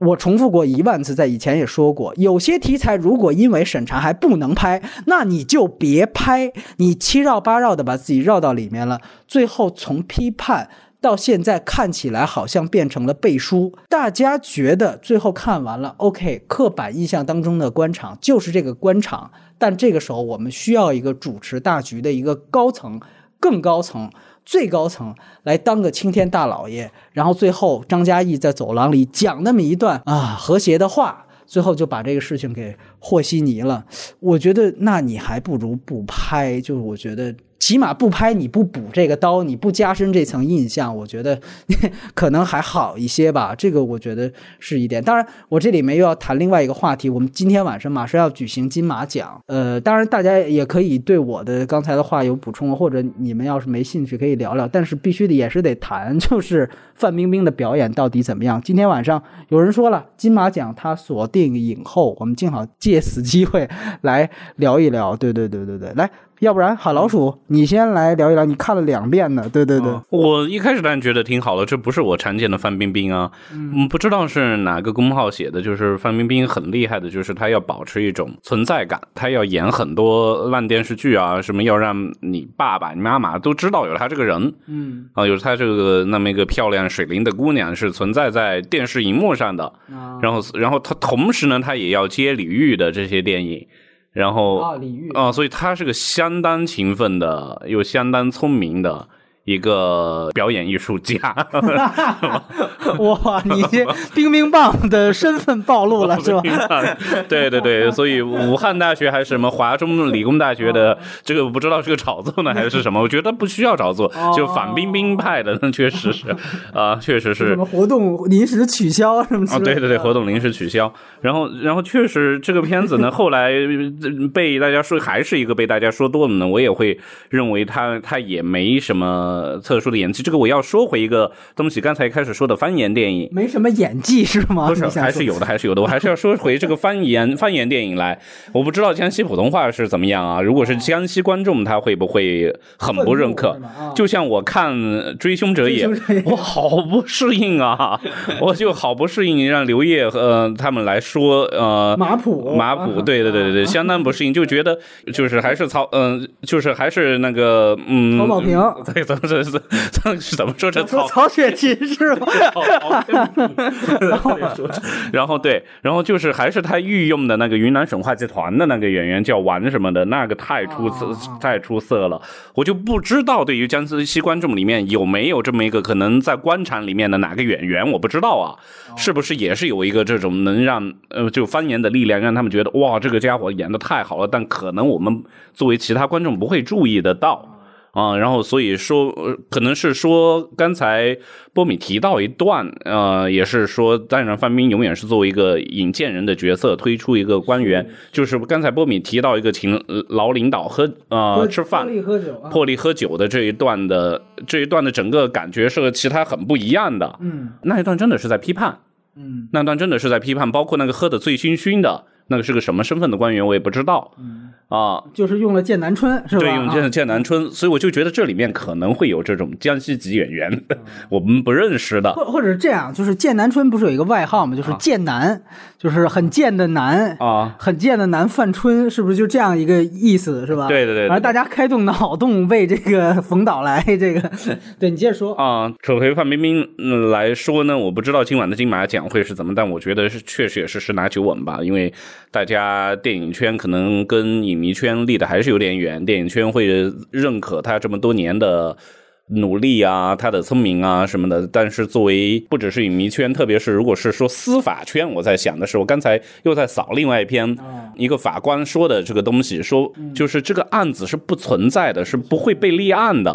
我重复过一万次，在以前也说过，有些题材如果因为审查还不能拍，那你就别拍，你七绕八绕的把自己绕到里面了，最后从批判到现在看起来好像变成了背书，大家觉得最后看完了，OK，刻板印象当中的官场就是这个官场，但这个时候我们需要一个主持大局的一个高层，更高层。最高层来当个青天大老爷，然后最后张嘉译在走廊里讲那么一段啊和谐的话，最后就把这个事情给和稀泥了。我觉得那你还不如不拍，就是我觉得起码不拍，你不补这个刀，你不加深这层印象，我觉得 可能还好一些吧。这个我觉得是一点。当然，我这里面又要谈另外一个话题。我们今天晚上马上要举行金马奖，呃，当然大家也可以对我的刚才的话有补充，或者你们要是没兴趣可以聊聊。但是必须的也是得谈，就是范冰冰的表演到底怎么样。今天晚上有人说了，金马奖她锁定影后，我们正好借此机会来聊一聊。对对对对对，来。要不然，喊老鼠，你先来聊一聊。你看了两遍呢，对对对。我一开始当然觉得挺好的，这不是我常见的范冰冰啊。嗯，不知道是哪个公号写的，就是范冰冰很厉害的，就是她要保持一种存在感，她要演很多烂电视剧啊，什么要让你爸爸、你妈妈都知道有她这个人。嗯，啊，有她这个那么一个漂亮水灵的姑娘是存在在电视荧幕上的。然后，然后她同时呢，她也要接李玉的这些电影。然后啊，李煜啊，所以他是个相当勤奋的，又相当聪明的。一个表演艺术家，哇！你这冰冰棒的身份暴露了 是吧？对对对，所以武汉大学还是什么华中理工大学的这个我不知道是个炒作呢还是什么？我觉得不需要炒作，就反冰冰派的，那确实是啊，确实是什么活动临时取消什么？啊，对对对，活动临时取消。然后然后确实这个片子呢，后来被大家说还是一个被大家说多了呢，我也会认为他他也没什么。呃，特殊的演技，这个我要说回一个东西。刚才开始说的方言电影，没什么演技是吗？不是，还是有的，还是有的。我还是要说回这个方言方言电影来。我不知道江西普通话是怎么样啊？如果是江西观众，他会不会很不认可？就像我看《追凶者 也》，我好不适应啊！我就好不适应，让刘烨和他们来说，呃，马普，马普，对对对对对，相当不适应，就觉得就是还是曹，嗯，就是还是那个，嗯，曹保平，对的。这是 这是怎么说？这曹曹雪芹是吗？然后然后对，然后就是还是他御用的那个云南省话剧团的那个演员叫王什么的，那个太出色，太出色了。我就不知道对于江西观众里面有没有这么一个可能在官场里面的哪个演员，我不知道啊，是不是也是有一个这种能让呃就方言的力量，让他们觉得哇，这个家伙演的太好了。但可能我们作为其他观众不会注意得到。啊，然后所以说，可能是说刚才波米提到一段，呃，也是说，当然范冰永远是作为一个引荐人的角色推出一个官员，就是刚才波米提到一个请老领导喝呃吃饭破例喝酒破例喝酒的这一段的这一段的整个感觉是和其他很不一样的，嗯，那一段真的是在批判，嗯，那段真的是在批判，包括那个喝的醉醺醺的那个是个什么身份的官员，我也不知道，嗯。啊，就是用了剑南春，是吧？对，用剑剑南春，所以我就觉得这里面可能会有这种江西籍演员，我们不认识的，或或者是这样，就是剑南春不是有一个外号吗？就是剑南，就是很贱的南啊，很贱的南范春，是不是就这样一个意思，是吧？对对对，而大家开动脑洞为这个冯导来 这个，对你接着说啊。扯回范冰冰来说呢，我不知道今晚的金马奖会是怎么，但我觉得是确实也是十拿九稳吧，因为大家电影圈可能跟影。迷圈离的还是有点远，电影圈会认可他这么多年的努力啊，他的聪明啊什么的。但是作为不只是影迷圈，特别是如果是说司法圈，我在想的是，我刚才又在扫另外一篇，一个法官说的这个东西，说就是这个案子是不存在的，是不会被立案的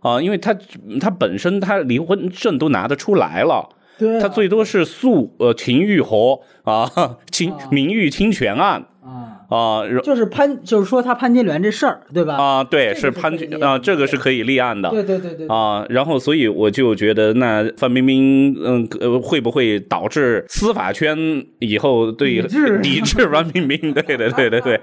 啊，因为他他本身他离婚证都拿得出来了，他最多是诉呃情欲和啊 侵名誉侵权案。啊，就是潘，就是说他潘金莲这事儿，对吧？啊，对，是潘金啊，这个是可以立案的。对对对对。啊，然后所以我就觉得，那范冰冰，嗯，会不会导致司法圈以后对抵制范冰冰？对对对对对。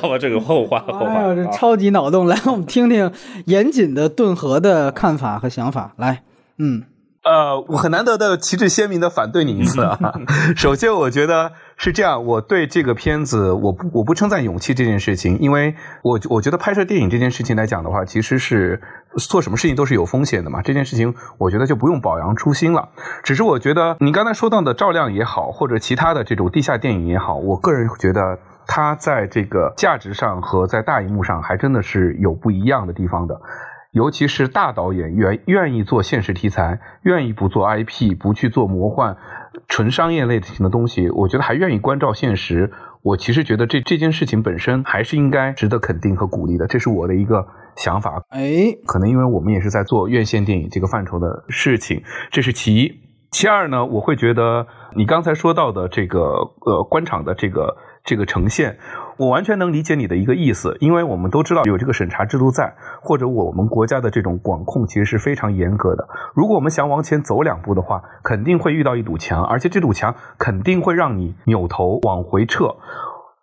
好吧，这个后话后话。哎呦，这超级脑洞！来，我们听听严谨的顿河的看法和想法。来，嗯。呃，我很难得的旗帜鲜明的反对你一次啊。首先，我觉得是这样，我对这个片子，我不我不称赞勇气这件事情，因为我我觉得拍摄电影这件事情来讲的话，其实是做什么事情都是有风险的嘛。这件事情，我觉得就不用保扬初心了。只是我觉得你刚才说到的赵亮也好，或者其他的这种地下电影也好，我个人觉得它在这个价值上和在大荧幕上还真的是有不一样的地方的。尤其是大导演愿愿意做现实题材，愿意不做 IP，不去做魔幻、纯商业类型的东西，我觉得还愿意关照现实。我其实觉得这这件事情本身还是应该值得肯定和鼓励的，这是我的一个想法。哎，可能因为我们也是在做院线电影这个范畴的事情，这是其一。其二呢，我会觉得你刚才说到的这个呃官场的这个这个呈现，我完全能理解你的一个意思，因为我们都知道有这个审查制度在，或者我们国家的这种管控其实是非常严格的。如果我们想往前走两步的话，肯定会遇到一堵墙，而且这堵墙肯定会让你扭头往回撤。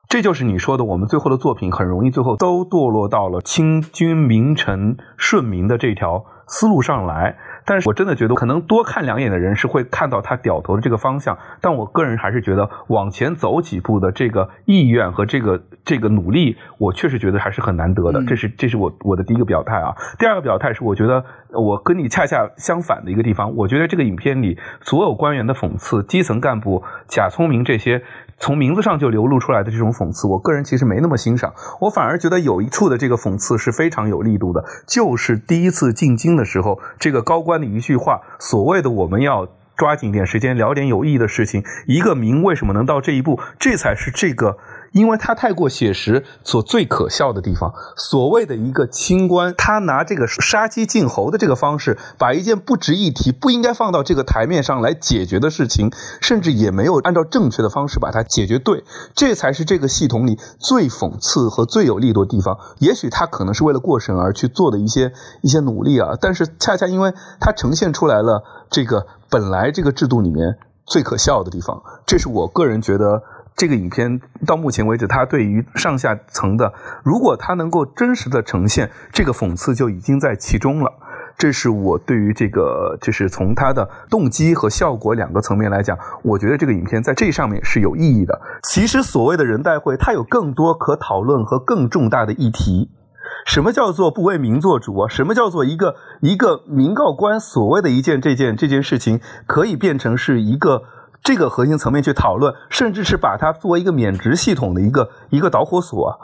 这就是你说的，我们最后的作品很容易最后都堕落到了清君名臣顺民的这条思路上来。但是我真的觉得，可能多看两眼的人是会看到他掉头的这个方向。但我个人还是觉得，往前走几步的这个意愿和这个这个努力，我确实觉得还是很难得的。这是这是我我的第一个表态啊。第二个表态是，我觉得我跟你恰恰相反的一个地方。我觉得这个影片里所有官员的讽刺、基层干部假聪明这些。从名字上就流露出来的这种讽刺，我个人其实没那么欣赏。我反而觉得有一处的这个讽刺是非常有力度的，就是第一次进京的时候，这个高官的一句话，所谓的我们要抓紧点时间聊点有意义的事情。一个名为什么能到这一步？这才是这个。因为他太过写实，所最可笑的地方，所谓的一个清官，他拿这个杀鸡儆猴的这个方式，把一件不值一提、不应该放到这个台面上来解决的事情，甚至也没有按照正确的方式把它解决对，这才是这个系统里最讽刺和最有力度的地方。也许他可能是为了过审而去做的一些一些努力啊，但是恰恰因为它呈现出来了这个本来这个制度里面最可笑的地方，这是我个人觉得。这个影片到目前为止，它对于上下层的，如果它能够真实的呈现这个讽刺，就已经在其中了。这是我对于这个，就是从它的动机和效果两个层面来讲，我觉得这个影片在这上面是有意义的。其实所谓的人代会，它有更多可讨论和更重大的议题。什么叫做不为民做主啊？什么叫做一个一个民告官所谓的一件这件这件事情，可以变成是一个。这个核心层面去讨论，甚至是把它作为一个免职系统的一个一个导火索。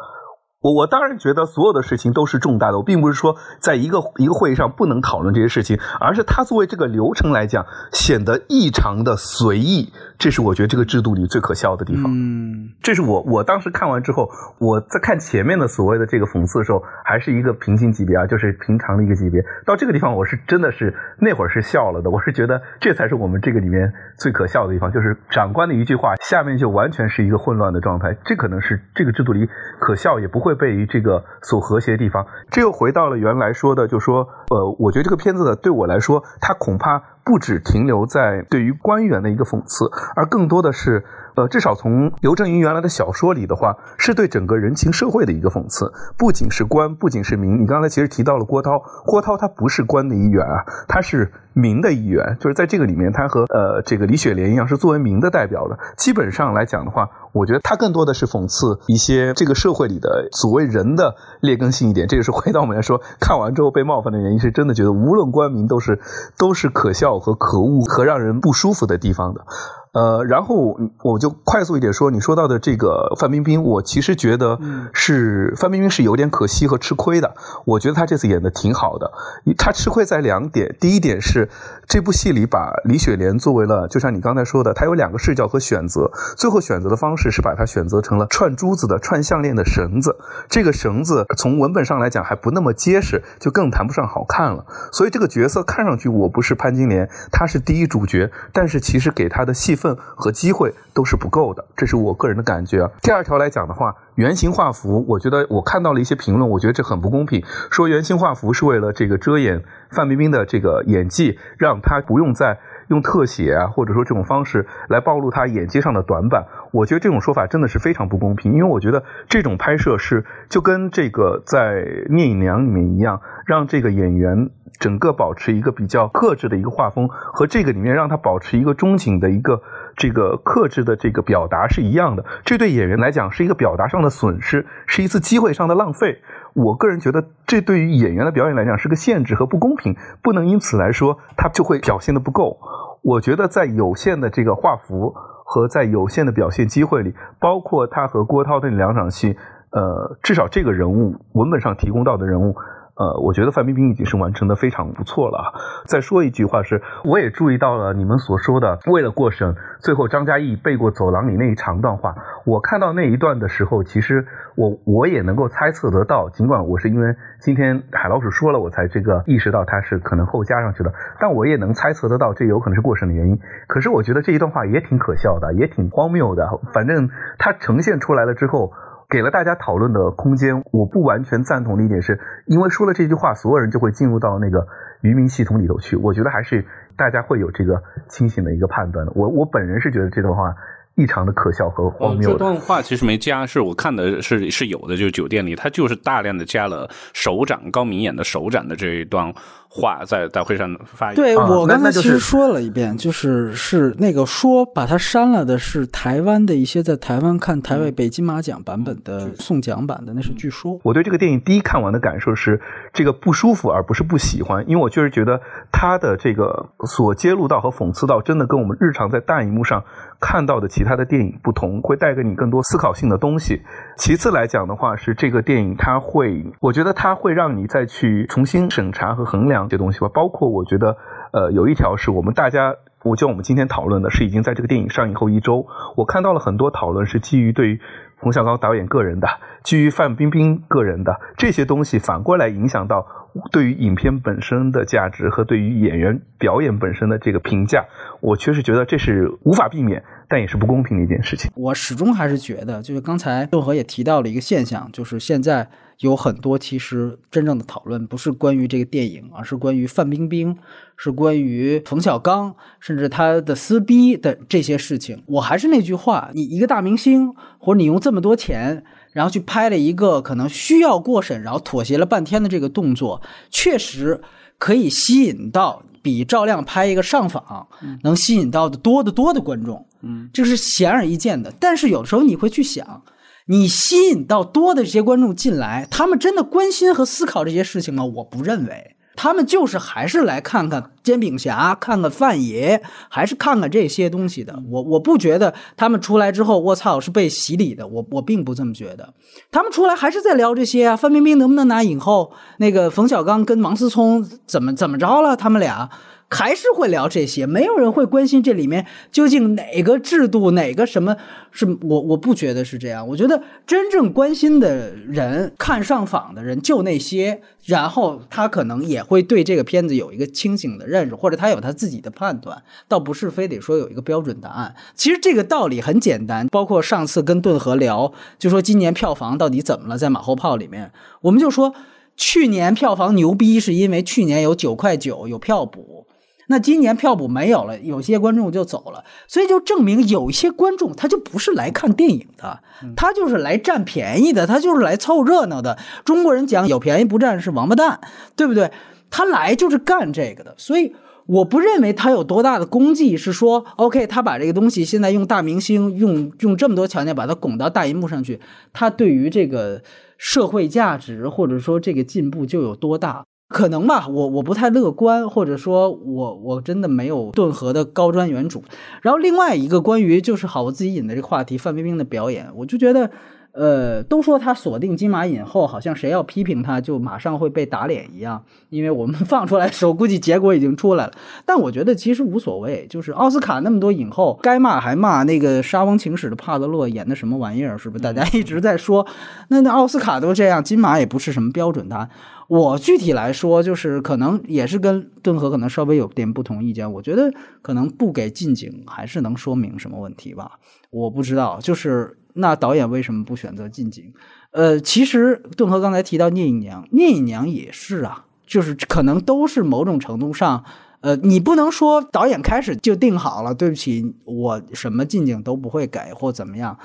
我我当然觉得所有的事情都是重大的，我并不是说在一个一个会议上不能讨论这些事情，而是它作为这个流程来讲显得异常的随意，这是我觉得这个制度里最可笑的地方。嗯，这是我我当时看完之后，我在看前面的所谓的这个讽刺的时候，还是一个平行级别啊，就是平常的一个级别。到这个地方，我是真的是那会儿是笑了的，我是觉得这才是我们这个里面最可笑的地方，就是长官的一句话，下面就完全是一个混乱的状态，这可能是这个制度里可笑也不会。会被这个所和谐的地方，这又回到了原来说的，就说，呃，我觉得这个片子，对我来说，它恐怕不只停留在对于官员的一个讽刺，而更多的是。呃，至少从刘震云原来的小说里的话，是对整个人情社会的一个讽刺。不仅是官，不仅是民。你刚才其实提到了郭涛，郭涛他不是官的一员啊，他是民的一员。就是在这个里面，他和呃这个李雪莲一样，是作为民的代表的。基本上来讲的话，我觉得他更多的是讽刺一些这个社会里的所谓人的劣根性一点。这个是回到我们来说，看完之后被冒犯的原因，是真的觉得无论官民都是都是可笑和可恶和让人不舒服的地方的。呃，然后我就快速一点说，你说到的这个范冰冰，我其实觉得是范冰冰是有点可惜和吃亏的。我觉得她这次演的挺好的，她吃亏在两点。第一点是这部戏里把李雪莲作为了，就像你刚才说的，她有两个视角和选择，最后选择的方式是把她选择成了串珠子的、串项链的绳子。这个绳子从文本上来讲还不那么结实，就更谈不上好看了。所以这个角色看上去我不是潘金莲，她是第一主角，但是其实给她的戏。份和机会都是不够的，这是我个人的感觉。第二条来讲的话，原型画幅，我觉得我看到了一些评论，我觉得这很不公平。说原型画幅是为了这个遮掩范冰冰的这个演技，让她不用再用特写啊，或者说这种方式来暴露他演技上的短板。我觉得这种说法真的是非常不公平，因为我觉得这种拍摄是就跟这个在《聂隐娘》里面一样，让这个演员。整个保持一个比较克制的一个画风，和这个里面让他保持一个中景的一个这个克制的这个表达是一样的。这对演员来讲是一个表达上的损失，是一次机会上的浪费。我个人觉得，这对于演员的表演来讲是个限制和不公平，不能因此来说他就会表现的不够。我觉得在有限的这个画幅和在有限的表现机会里，包括他和郭涛的两场戏，呃，至少这个人物文本上提供到的人物。呃，我觉得范冰冰已经是完成的非常不错了。再说一句话是，我也注意到了你们所说的为了过审，最后张嘉译背过走廊里那一长段话。我看到那一段的时候，其实我我也能够猜测得到，尽管我是因为今天海老鼠说了，我才这个意识到他是可能后加上去的，但我也能猜测得到这有可能是过审的原因。可是我觉得这一段话也挺可笑的，也挺荒谬的。反正它呈现出来了之后。给了大家讨论的空间。我不完全赞同的一点是，因为说了这句话，所有人就会进入到那个愚民系统里头去。我觉得还是大家会有这个清醒的一个判断的。我我本人是觉得这段话。异常的可笑和荒谬。这段话其实没加，是我看的是是有的，就是酒店里他就是大量的加了首长高明演的首长的这一段话，在大会上发言。对我刚才其实说了一遍，就是是那个说把它删了的是台湾的一些在台湾看台北北金马奖版本的送奖版的，那是据说。我对这个电影第一看完的感受是这个不舒服，而不是不喜欢，因为我确实觉得他的这个所揭露到和讽刺到，真的跟我们日常在大荧幕上看到的其。他的电影不同，会带给你更多思考性的东西。其次来讲的话，是这个电影，它会，我觉得它会让你再去重新审查和衡量这东西吧。包括我觉得，呃，有一条是我们大家，我就我们今天讨论的是已经在这个电影上映后一周，我看到了很多讨论是基于对于冯小刚导演个人的，基于范冰冰个人的这些东西，反过来影响到。对于影片本身的价值和对于演员表演本身的这个评价，我确实觉得这是无法避免，但也是不公平的一件事情。我始终还是觉得，就是刚才顿河也提到了一个现象，就是现在有很多其实真正的讨论不是关于这个电影，而是关于范冰冰，是关于冯小刚，甚至他的撕逼的这些事情。我还是那句话，你一个大明星，或者你用这么多钱。然后去拍了一个可能需要过审，然后妥协了半天的这个动作，确实可以吸引到比赵亮拍一个上访能吸引到的多得多的观众，嗯，这是显而易见的。但是有的时候你会去想，你吸引到多的这些观众进来，他们真的关心和思考这些事情吗？我不认为。他们就是还是来看看煎饼侠，看看范爷，还是看看这些东西的。我我不觉得他们出来之后，我操是被洗礼的。我我并不这么觉得。他们出来还是在聊这些啊，范冰冰能不能拿影后？那个冯小刚跟王思聪怎么怎么着了？他们俩。还是会聊这些，没有人会关心这里面究竟哪个制度、哪个什么是我我不觉得是这样。我觉得真正关心的人、看上访的人就那些，然后他可能也会对这个片子有一个清醒的认识，或者他有他自己的判断，倒不是非得说有一个标准答案。其实这个道理很简单，包括上次跟顿河聊，就说今年票房到底怎么了，在马后炮里面，我们就说去年票房牛逼是因为去年有九块九有票补。那今年票补没有了，有些观众就走了，所以就证明有一些观众他就不是来看电影的，他就是来占便宜的，他就是来凑热闹的。中国人讲有便宜不占是王八蛋，对不对？他来就是干这个的，所以我不认为他有多大的功绩，是说 OK，他把这个东西现在用大明星用用这么多条件把它拱到大银幕上去，他对于这个社会价值或者说这个进步就有多大。可能吧，我我不太乐观，或者说我我真的没有顿河的高瞻远瞩。然后另外一个关于就是好，我自己引的这个话题，范冰冰的表演，我就觉得。呃，都说她锁定金马影后，好像谁要批评她就马上会被打脸一样。因为我们 放出来的时候，估计结果已经出来了。但我觉得其实无所谓，就是奥斯卡那么多影后，该骂还骂。那个《沙翁情史》的帕德洛演的什么玩意儿？是不是大家一直在说？那那奥斯卡都这样，金马也不是什么标准答案。我具体来说，就是可能也是跟顿河可能稍微有点不同意见。我觉得可能不给近景，还是能说明什么问题吧？我不知道，就是。那导演为什么不选择近景？呃，其实顿河刚才提到聂隐娘，聂隐娘也是啊，就是可能都是某种程度上，呃，你不能说导演开始就定好了，对不起，我什么近景都不会给或怎么样。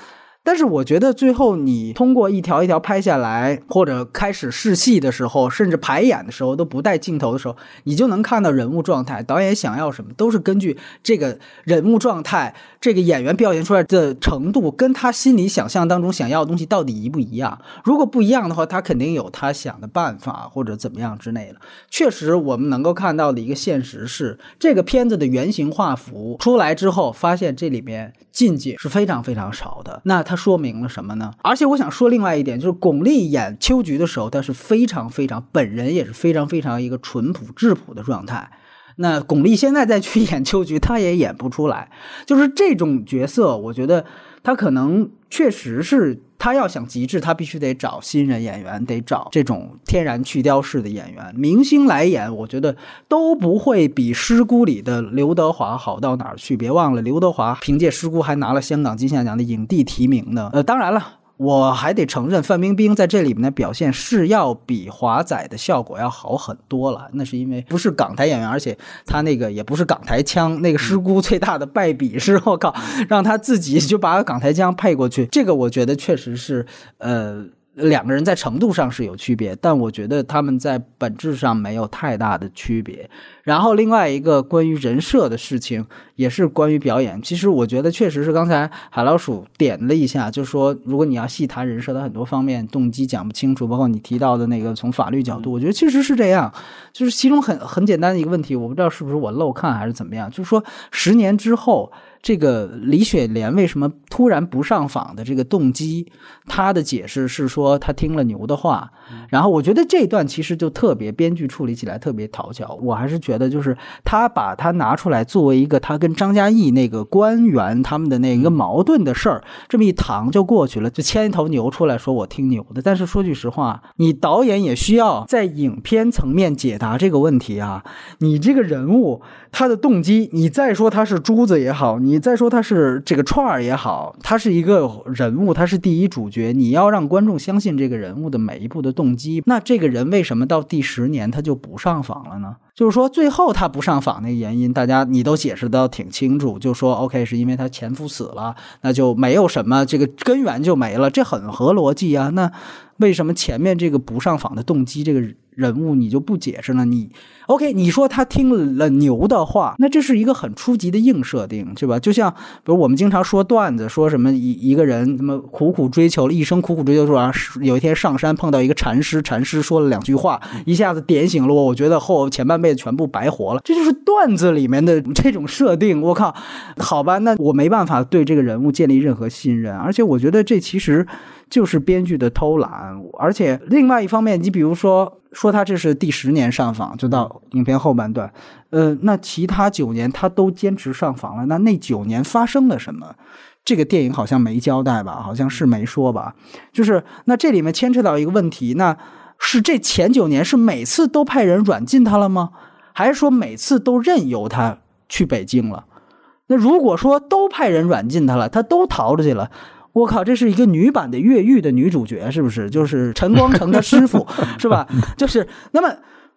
但是我觉得最后你通过一条一条拍下来，或者开始试戏的时候，甚至排演的时候都不带镜头的时候，你就能看到人物状态。导演想要什么，都是根据这个人物状态，这个演员表现出来的程度，跟他心里想象当中想要的东西到底一不一样。如果不一样的话，他肯定有他想的办法或者怎么样之类的。确实，我们能够看到的一个现实是，这个片子的原型画幅出来之后，发现这里面近景是非常非常少的。那他。说明了什么呢？而且我想说另外一点，就是巩俐演秋菊的时候，她是非常非常，本人也是非常非常一个淳朴质朴的状态。那巩俐现在再去演秋菊，她也演不出来。就是这种角色，我觉得她可能确实是，他要想极致，他必须得找新人演员，得找这种天然去雕式的演员。明星来演，我觉得都不会比《师姑》里的刘德华好到哪儿去。别忘了，刘德华凭借《师姑》还拿了香港金像奖的影帝提名呢。呃，当然了。我还得承认，范冰冰在这里面的表现是要比华仔的效果要好很多了。那是因为不是港台演员，而且他那个也不是港台腔。那个师姑最大的败笔是，我靠，让他自己就把港台腔配过去。这个我觉得确实是，呃。两个人在程度上是有区别，但我觉得他们在本质上没有太大的区别。然后另外一个关于人设的事情，也是关于表演。其实我觉得确实是刚才海老鼠点了一下，就是说如果你要细谈人设的很多方面，动机讲不清楚，包括你提到的那个从法律角度，我觉得确实是这样。就是其中很很简单的一个问题，我不知道是不是我漏看还是怎么样，就是说十年之后。这个李雪莲为什么突然不上访的这个动机，他的解释是说他听了牛的话，然后我觉得这段其实就特别编剧处理起来特别讨巧，我还是觉得就是他把他拿出来作为一个他跟张嘉译那个官员他们的那个矛盾的事儿，这么一搪就过去了，就牵一头牛出来说我听牛的。但是说句实话，你导演也需要在影片层面解答这个问题啊，你这个人物他的动机，你再说他是珠子也好，你。再说他是这个串儿也好，他是一个人物，他是第一主角，你要让观众相信这个人物的每一步的动机。那这个人为什么到第十年他就不上访了呢？就是说最后他不上访那个原因，大家你都解释的挺清楚，就说 OK 是因为他前夫死了，那就没有什么这个根源就没了，这很合逻辑啊。那为什么前面这个不上访的动机这个？人物你就不解释了，你 OK？你说他听了牛的话，那这是一个很初级的硬设定，对吧？就像比如我们经常说段子，说什么一一个人什么苦苦追求了一生，苦苦追求说啊，有一天上山碰到一个禅师，禅师说了两句话，一下子点醒了我，我觉得后前半辈子全部白活了。这就是段子里面的这种设定。我靠，好吧，那我没办法对这个人物建立任何信任，而且我觉得这其实。就是编剧的偷懒，而且另外一方面，你比如说说他这是第十年上访，就到影片后半段，呃，那其他九年他都坚持上访了，那那九年发生了什么？这个电影好像没交代吧？好像是没说吧？就是那这里面牵扯到一个问题，那是这前九年是每次都派人软禁他了吗？还是说每次都任由他去北京了？那如果说都派人软禁他了，他都逃出去了？我靠，这是一个女版的越狱的女主角，是不是？就是陈光诚的师傅，是吧？就是那么，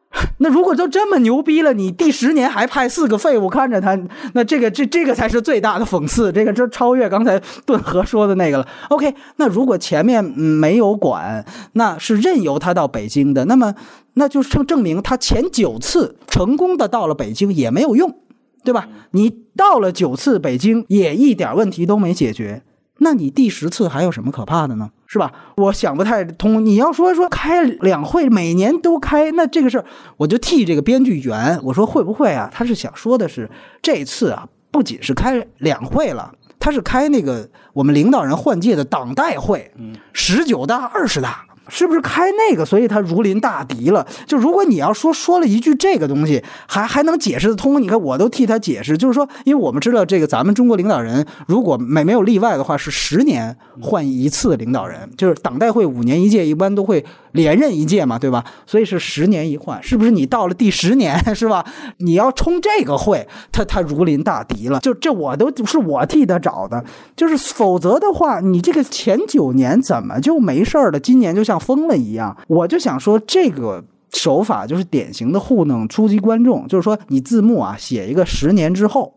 那如果都这么牛逼了，你第十年还派四个废物看着他，那这个这这个才是最大的讽刺，这个这超越刚才顿河说的那个了。OK，那如果前面没有管，那是任由他到北京的，那么那就证证明他前九次成功的到了北京也没有用，对吧？你到了九次北京也一点问题都没解决。那你第十次还有什么可怕的呢？是吧？我想不太通。你要说说开两会，每年都开，那这个事儿，我就替这个编剧圆。我说会不会啊？他是想说的是，这次啊，不仅是开两会了，他是开那个我们领导人换届的党代会，十九大、二十大。是不是开那个，所以他如临大敌了？就如果你要说说了一句这个东西，还还能解释得通？你看，我都替他解释，就是说，因为我们知道这个咱们中国领导人，如果没没有例外的话，是十年换一次领导人，就是党代会五年一届，一般都会连任一届嘛，对吧？所以是十年一换，是不是？你到了第十年，是吧？你要冲这个会，他他如临大敌了。就这我都是我替他找的，就是否则的话，你这个前九年怎么就没事儿了？今年就像。疯了一样，我就想说，这个手法就是典型的糊弄初级观众，就是说你字幕啊写一个十年之后。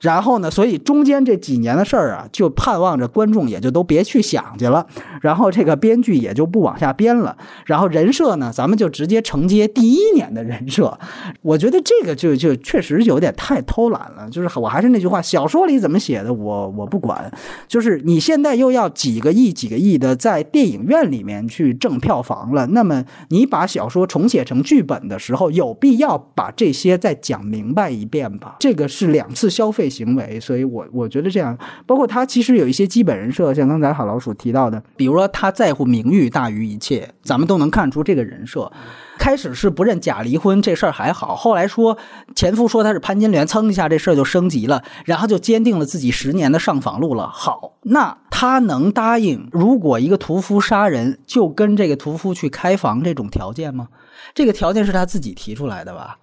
然后呢？所以中间这几年的事儿啊，就盼望着观众也就都别去想去了。然后这个编剧也就不往下编了。然后人设呢，咱们就直接承接第一年的人设。我觉得这个就就确实有点太偷懒了。就是我还是那句话，小说里怎么写的我我不管。就是你现在又要几个亿几个亿的在电影院里面去挣票房了，那么你把小说重写成剧本的时候，有必要把这些再讲明白一遍吧？这个是两次消费。行为，所以我我觉得这样，包括他其实有一些基本人设，像刚才好老鼠提到的，比如说他在乎名誉大于一切，咱们都能看出这个人设。开始是不认假离婚这事儿还好，后来说前夫说他是潘金莲，蹭一下这事儿就升级了，然后就坚定了自己十年的上访路了。好，那他能答应如果一个屠夫杀人，就跟这个屠夫去开房这种条件吗？这个条件是他自己提出来的吧？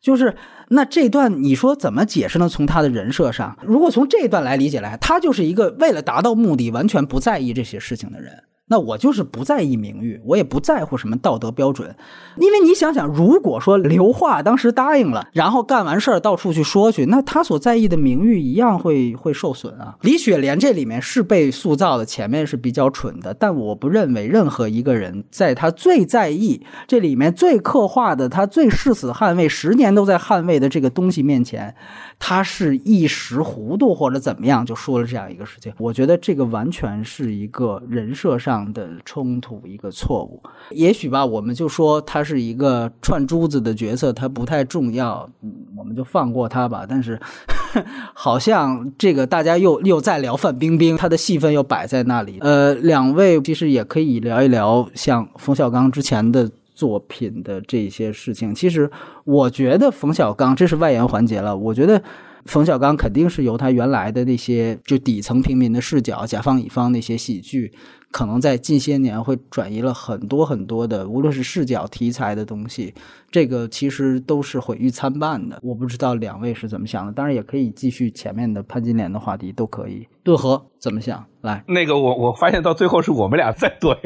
就是那这段你说怎么解释呢？从他的人设上，如果从这段来理解来，他就是一个为了达到目的完全不在意这些事情的人。那我就是不在意名誉，我也不在乎什么道德标准，因为你想想，如果说刘化当时答应了，然后干完事儿到处去说去，那他所在意的名誉一样会会受损啊。李雪莲这里面是被塑造的，前面是比较蠢的，但我不认为任何一个人在他最在意这里面最刻画的他最誓死捍卫十年都在捍卫的这个东西面前。他是一时糊涂或者怎么样就说了这样一个事情，我觉得这个完全是一个人设上的冲突，一个错误。也许吧，我们就说他是一个串珠子的角色，他不太重要，我们就放过他吧。但是，好像这个大家又又在聊范冰冰，她的戏份又摆在那里。呃，两位其实也可以聊一聊像冯小刚之前的。作品的这些事情，其实我觉得冯小刚这是外延环节了。我觉得冯小刚肯定是由他原来的那些就底层平民的视角、甲方乙方那些喜剧，可能在近些年会转移了很多很多的，无论是视角、题材的东西，这个其实都是毁誉参半的。我不知道两位是怎么想的，当然也可以继续前面的潘金莲的话题，都可以。顿河怎么想？来，那个我我发现到最后是我们俩在怼，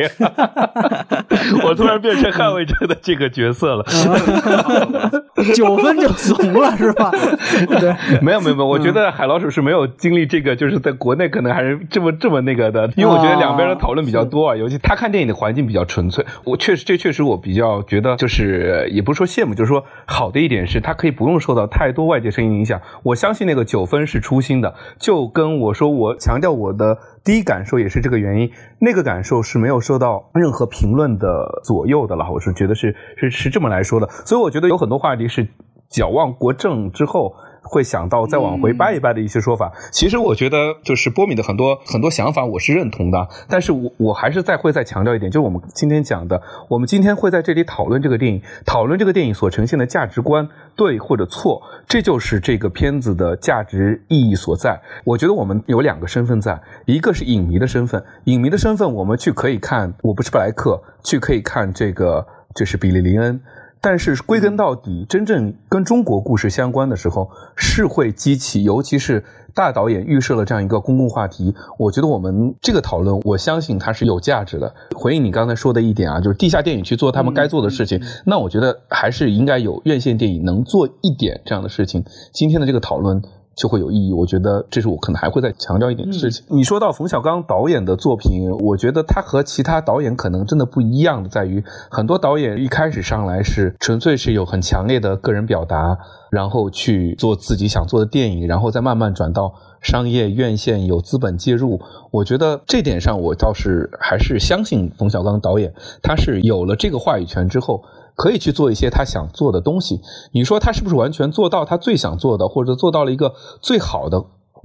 我突然变成捍卫者的这个角色了，九分就怂了是吧？对，没有没有没有，我觉得海老鼠是没有经历这个，就是在国内可能还是这么这么那个的，因为我觉得两边的讨论比较多啊，尤其他看电影的环境比较纯粹，我确实这确实我比较觉得就是也不是说羡慕，就是说好的一点是他可以不用受到太多外界声音影响，我相信那个九分是初心的，就跟我说我强调我的。第一感受也是这个原因，那个感受是没有受到任何评论的左右的了。我是觉得是是是这么来说的，所以我觉得有很多话题是矫枉过正之后。会想到再往回掰一掰的一些说法，其实我觉得就是波米的很多很多想法我是认同的，但是我我还是再会再强调一点，就是我们今天讲的，我们今天会在这里讨论这个电影，讨论这个电影所呈现的价值观对或者错，这就是这个片子的价值意义所在。我觉得我们有两个身份在，一个是影迷的身份，影迷的身份我们去可以看我不是布莱克，去可以看这个就是比利林恩。但是归根到底，真正跟中国故事相关的时候，是会激起，尤其是大导演预设了这样一个公共话题。我觉得我们这个讨论，我相信它是有价值的。回应你刚才说的一点啊，就是地下电影去做他们该做的事情，那我觉得还是应该有院线电影能做一点这样的事情。今天的这个讨论。就会有意义。我觉得这是我可能还会再强调一点事情。你说到冯小刚导演的作品，我觉得他和其他导演可能真的不一样的在于，很多导演一开始上来是纯粹是有很强烈的个人表达，然后去做自己想做的电影，然后再慢慢转到商业院线有资本介入。我觉得这点上，我倒是还是相信冯小刚导演，他是有了这个话语权之后。可以去做一些他想做的东西。你说他是不是完全做到他最想做的，或者做到了一个最好的？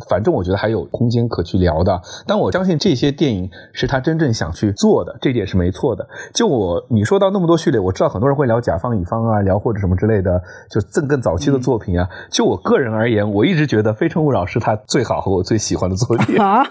反正我觉得还有空间可去聊的，但我相信这些电影是他真正想去做的，这点是没错的。就我你说到那么多序列，我知道很多人会聊甲方乙方啊，聊或者什么之类的，就更更早期的作品啊。就我个人而言，我一直觉得《非诚勿扰》是他最好和我最喜欢的作品啊！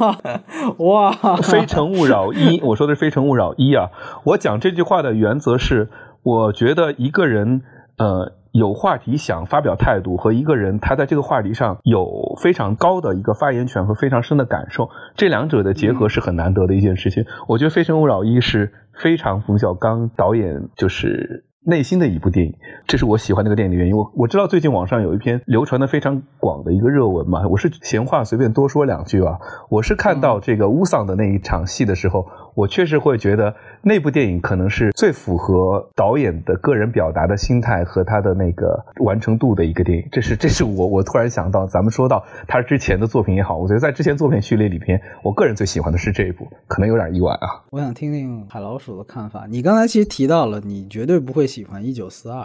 哇，《非诚勿扰》一，我说的是《非诚勿扰》一啊。我讲这句话的原则是，我觉得一个人呃。有话题想发表态度和一个人他在这个话题上有非常高的一个发言权和非常深的感受，这两者的结合是很难得的一件事情。我觉得《非诚勿扰》一是非常冯小刚导演就是内心的一部电影，这是我喜欢那个电影的原因。我我知道最近网上有一篇流传的非常广的一个热文嘛，我是闲话随便多说两句啊。我是看到这个乌桑的那一场戏的时候。我确实会觉得那部电影可能是最符合导演的个人表达的心态和他的那个完成度的一个电影。这是，这是我我突然想到，咱们说到他之前的作品也好，我觉得在之前作品序列里边，我个人最喜欢的是这一部，可能有点意外啊。我想听听海老鼠的看法。你刚才其实提到了，你绝对不会喜欢《一九四二》。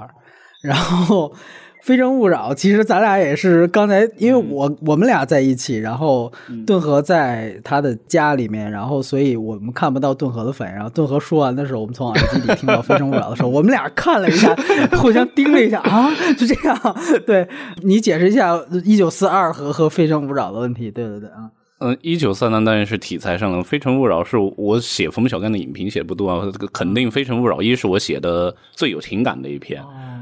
然后。非诚勿扰，其实咱俩也是刚才，因为我我们俩在一起，然后顿河在他的家里面，然后所以我们看不到顿河的反应。然后顿河说完的时候，我们从耳机里听到非诚勿扰的时候，我们俩看了一下，互相盯了一下啊，就这样。对你解释一下一九四二和和非诚勿扰的问题。对对对啊。嗯，一九三三当然是题材上了，《非诚勿扰》是我写《冯小刚的影评写的不多啊，肯定《非诚勿扰》一是我写的最有情感的一篇。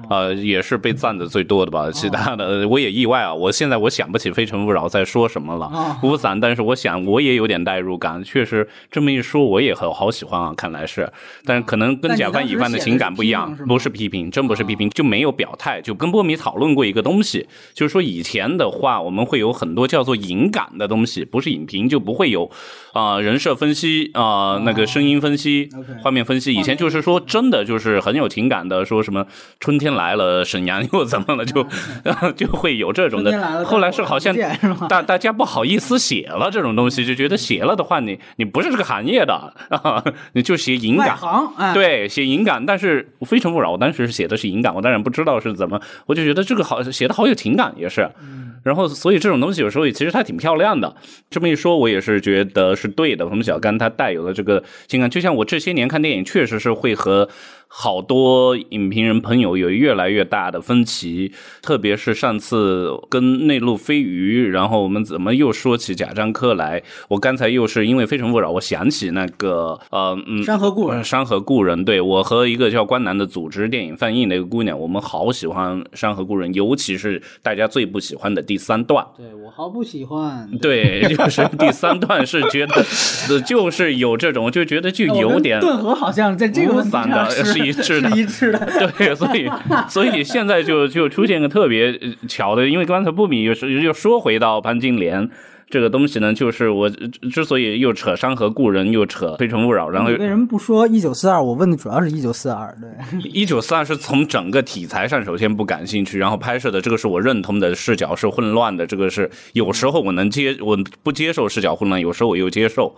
呃，也是被赞的最多的吧。其他的我也意外啊。我现在我想不起《非诚勿扰》在说什么了，无伞。但是我想我也有点代入感，确实这么一说，我也很好喜欢啊。看来是，但是可能跟甲方乙方的情感不一样，不是批评，真不是批评，就没有表态。就跟波米讨论过一个东西，就是说以前的话，我们会有很多叫做影感的东西，不是影评就不会有啊人设分析啊那个声音分析、画面分析。以前就是说真的就是很有情感的，说什么春天。来了，沈阳又怎么了？就 就会有这种的。后来是好像大大家不好意思写了这种东西，就觉得写了的话，你你不是这个行业的，你就写影感。对，写影感。但是《非诚勿扰》，我当时写的是影感，我当然不知道是怎么，我就觉得这个好写的好有情感，也是。然后，所以这种东西有时候也其实它挺漂亮的。这么一说，我也是觉得是对的。冯小刚他带有的这个情感，就像我这些年看电影，确实是会和。好多影评人朋友有越来越大的分歧，特别是上次跟内陆飞鱼，然后我们怎么又说起贾樟柯来？我刚才又是因为《非诚勿扰》，我想起那个呃，嗯，山河故人，山河故人，对我和一个叫关南的组织电影放映的一个姑娘，我们好喜欢《山河故人》，尤其是大家最不喜欢的第三段。对我毫不喜欢。对，就是第三段是觉得，就是有这种，就觉得就有点顿河好像在这个问题上是。一致的，一致的，对，所以，所以现在就就出现个特别巧的，因为刚才不米又是又说回到潘金莲。这个东西呢，就是我之所以又扯《山河故人》，又扯《非诚勿扰》，然后为什么不说一九四二？我问的主要是一九四二。对，一九四二是从整个题材上首先不感兴趣，然后拍摄的这个是我认同的视角是混乱的，这个是有时候我能接，我不接受视角混乱，有时候我又接受。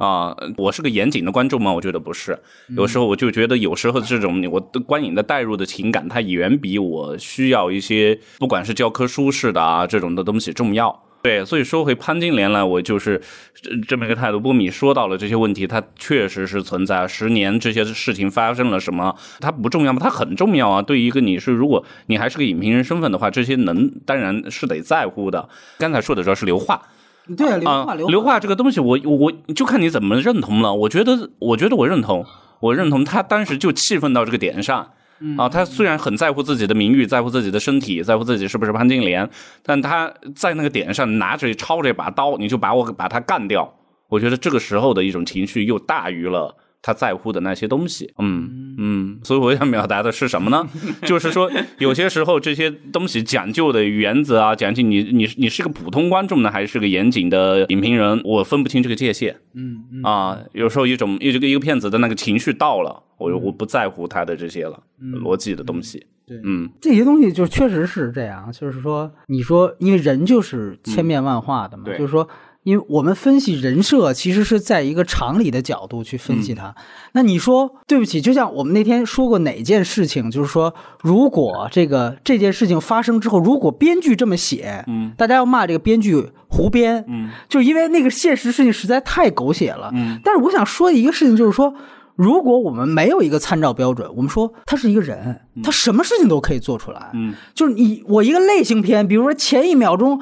啊，我是个严谨的观众吗？我觉得不是。有时候我就觉得，有时候这种我的观影的带入的情感，它远比我需要一些不管是教科书式的啊这种的东西重要。对，所以说回潘金莲来，我就是这么一个态度。波米说到了这些问题，它确实是存在。十年这些事情发生了什么？它不重要吗？它很重要啊！对于一个你是，如果你还是个影评人身份的话，这些能当然是得在乎的。刚才说的主要是刘化，对刘化，刘化这个东西，我我就看你怎么认同了。我觉得，我觉得我认同，我认同他当时就气愤到这个点上。啊，他虽然很在乎自己的名誉，在乎自己的身体，在乎自己是不是潘金莲，但他在那个点上拿着抄着一把刀，你就把我把他干掉。我觉得这个时候的一种情绪又大于了他在乎的那些东西。嗯嗯，所以我想表达的是什么呢？就是说，有些时候这些东西讲究的原则啊，讲究你你你是个普通观众呢，还是个严谨的影评人，我分不清这个界限。嗯嗯啊，有时候一种一个一个骗子的那个情绪到了。我我不在乎他的这些了，逻辑的东西。对，嗯，这些东西就确实是这样。就是说，你说，因为人就是千变万化的嘛，就是说，因为我们分析人设，其实是在一个常理的角度去分析它。那你说，对不起，就像我们那天说过哪件事情，就是说，如果这个这件事情发生之后，如果编剧这么写，嗯，大家要骂这个编剧胡编，嗯，就因为那个现实事情实在太狗血了，嗯。但是我想说的一个事情就是说。如果我们没有一个参照标准，我们说他是一个人，他什么事情都可以做出来。嗯，就是你我一个类型片，比如说前一秒钟，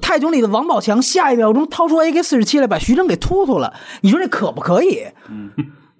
泰囧里的王宝强，下一秒钟掏出 AK 四十七来把徐峥给突突了，你说这可不可以？嗯。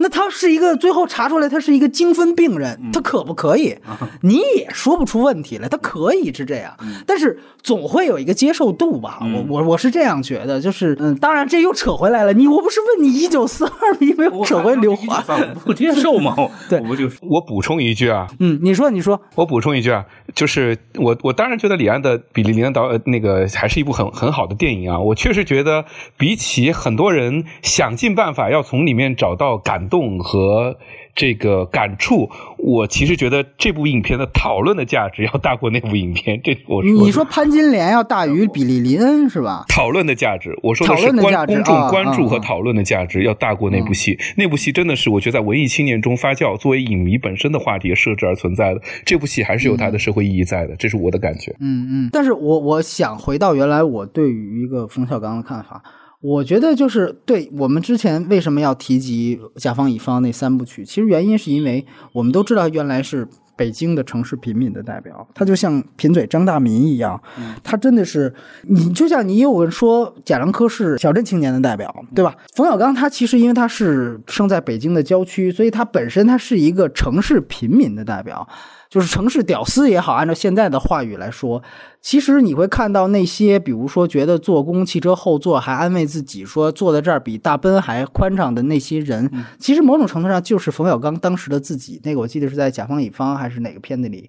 那他是一个最后查出来他是一个精分病人，他可不可以？你也说不出问题来，他可以是这样，但是总会有一个接受度吧？我我我是这样觉得，就是嗯，当然这又扯回来了。你我不是问你一九四二，你没有扯回刘华，不接受吗？对，我就我补充一句啊，嗯，你说你说，我补充一句啊，就是我我当然觉得李安的《比利林恩导》那个还是一部很很好的电影啊，我确实觉得比起很多人想尽办法要从里面找到感。动和这个感触，我其实觉得这部影片的讨论的价值要大过那部影片。这我说你说潘金莲要大于比利林恩是吧？讨论的价值，我说的是关公众关注和讨论的价值要大过那部戏。那部戏真的是我觉得在文艺青年中发酵，作为影迷本身的话题设置而存在的。这部戏还是有它的社会意义在的，这是我的感觉。嗯嗯。但是我我想回到原来我对于一个冯小刚的看法。我觉得就是对我们之前为什么要提及甲方乙方那三部曲，其实原因是因为我们都知道原来是北京的城市平民的代表，他就像贫嘴张大民一样，他真的是你就像你有人说贾樟柯是小镇青年的代表，对吧？冯小刚他其实因为他是生在北京的郊区，所以他本身他是一个城市平民的代表。就是城市屌丝也好，按照现在的话语来说，其实你会看到那些，比如说觉得做工汽车后座还安慰自己说坐在这儿比大奔还宽敞的那些人，其实某种程度上就是冯小刚当时的自己。那个我记得是在《甲方乙方》还是哪个片子里。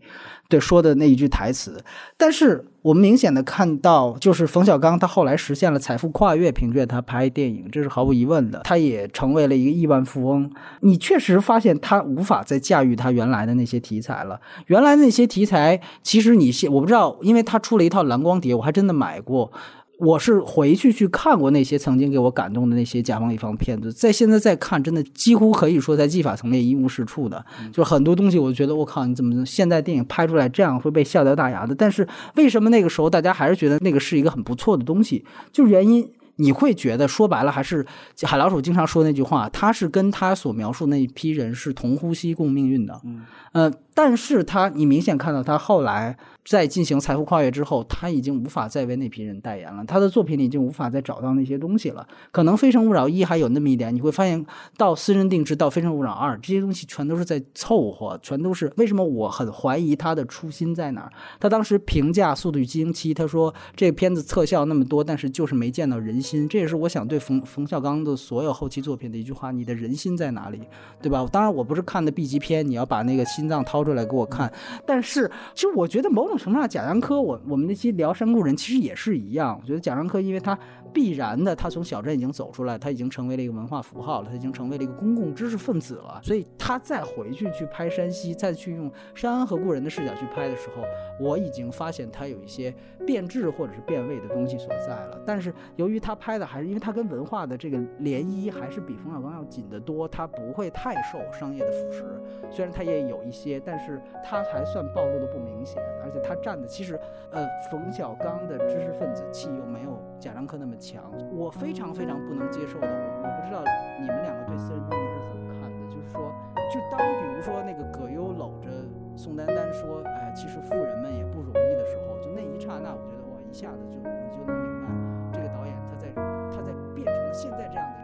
对说的那一句台词，但是我们明显的看到，就是冯小刚他后来实现了财富跨越，凭借他拍电影，这是毫无疑问的，他也成为了一个亿万富翁。你确实发现他无法再驾驭他原来的那些题材了。原来那些题材，其实你现我不知道，因为他出了一套蓝光碟，我还真的买过。我是回去去看过那些曾经给我感动的那些甲方乙方片子，在现在再看，真的几乎可以说在技法层面一无是处的，就是很多东西，我觉得我靠，你怎么现在电影拍出来这样会被笑掉大牙的？但是为什么那个时候大家还是觉得那个是一个很不错的东西？就是原因。你会觉得说白了还是海老鼠经常说那句话，他是跟他所描述那一批人是同呼吸共命运的，嗯，呃，但是他你明显看到他后来。在进行财富跨越之后，他已经无法再为那批人代言了。他的作品里已经无法再找到那些东西了。可能《非诚勿扰一》还有那么一点，你会发现到《私人定制》到《非诚勿扰二》，这些东西全都是在凑合，全都是为什么？我很怀疑他的初心在哪儿。他当时评价《速度与激情七》，他说这个片子特效那么多，但是就是没见到人心。这也是我想对冯冯小刚的所有后期作品的一句话：你的人心在哪里？对吧？当然，我不是看的 B 级片，你要把那个心脏掏出来给我看。但是，其实我觉得某种。程度上，贾樟柯，我我们那期聊《山谷人》其实也是一样。我觉得贾樟柯，因为他必然的，他从小镇已经走出来，他已经成为了一个文化符号了，他已经成为了一个公共知识分子了。所以他再回去去拍山西，再去用山安和故人的视角去拍的时候，我已经发现他有一些变质或者是变味的东西所在了。但是由于他拍的还是因为他跟文化的这个涟漪还是比冯小刚要紧得多，他不会太受商业的腐蚀。虽然他也有一些，但是他还算暴露的不明显，而且他占的其实，呃，冯小刚的知识分子气又没有贾樟柯那么强。我非常非常不能接受的，我我不知道你们两个对私人定制是怎么看的？就是说，就当比如说那个葛优搂着宋丹丹说，哎，其实富人们也不容易的时候，就那一刹那，我觉得哇，一下子就你就能明白，这个导演他在他在变成了现在这样的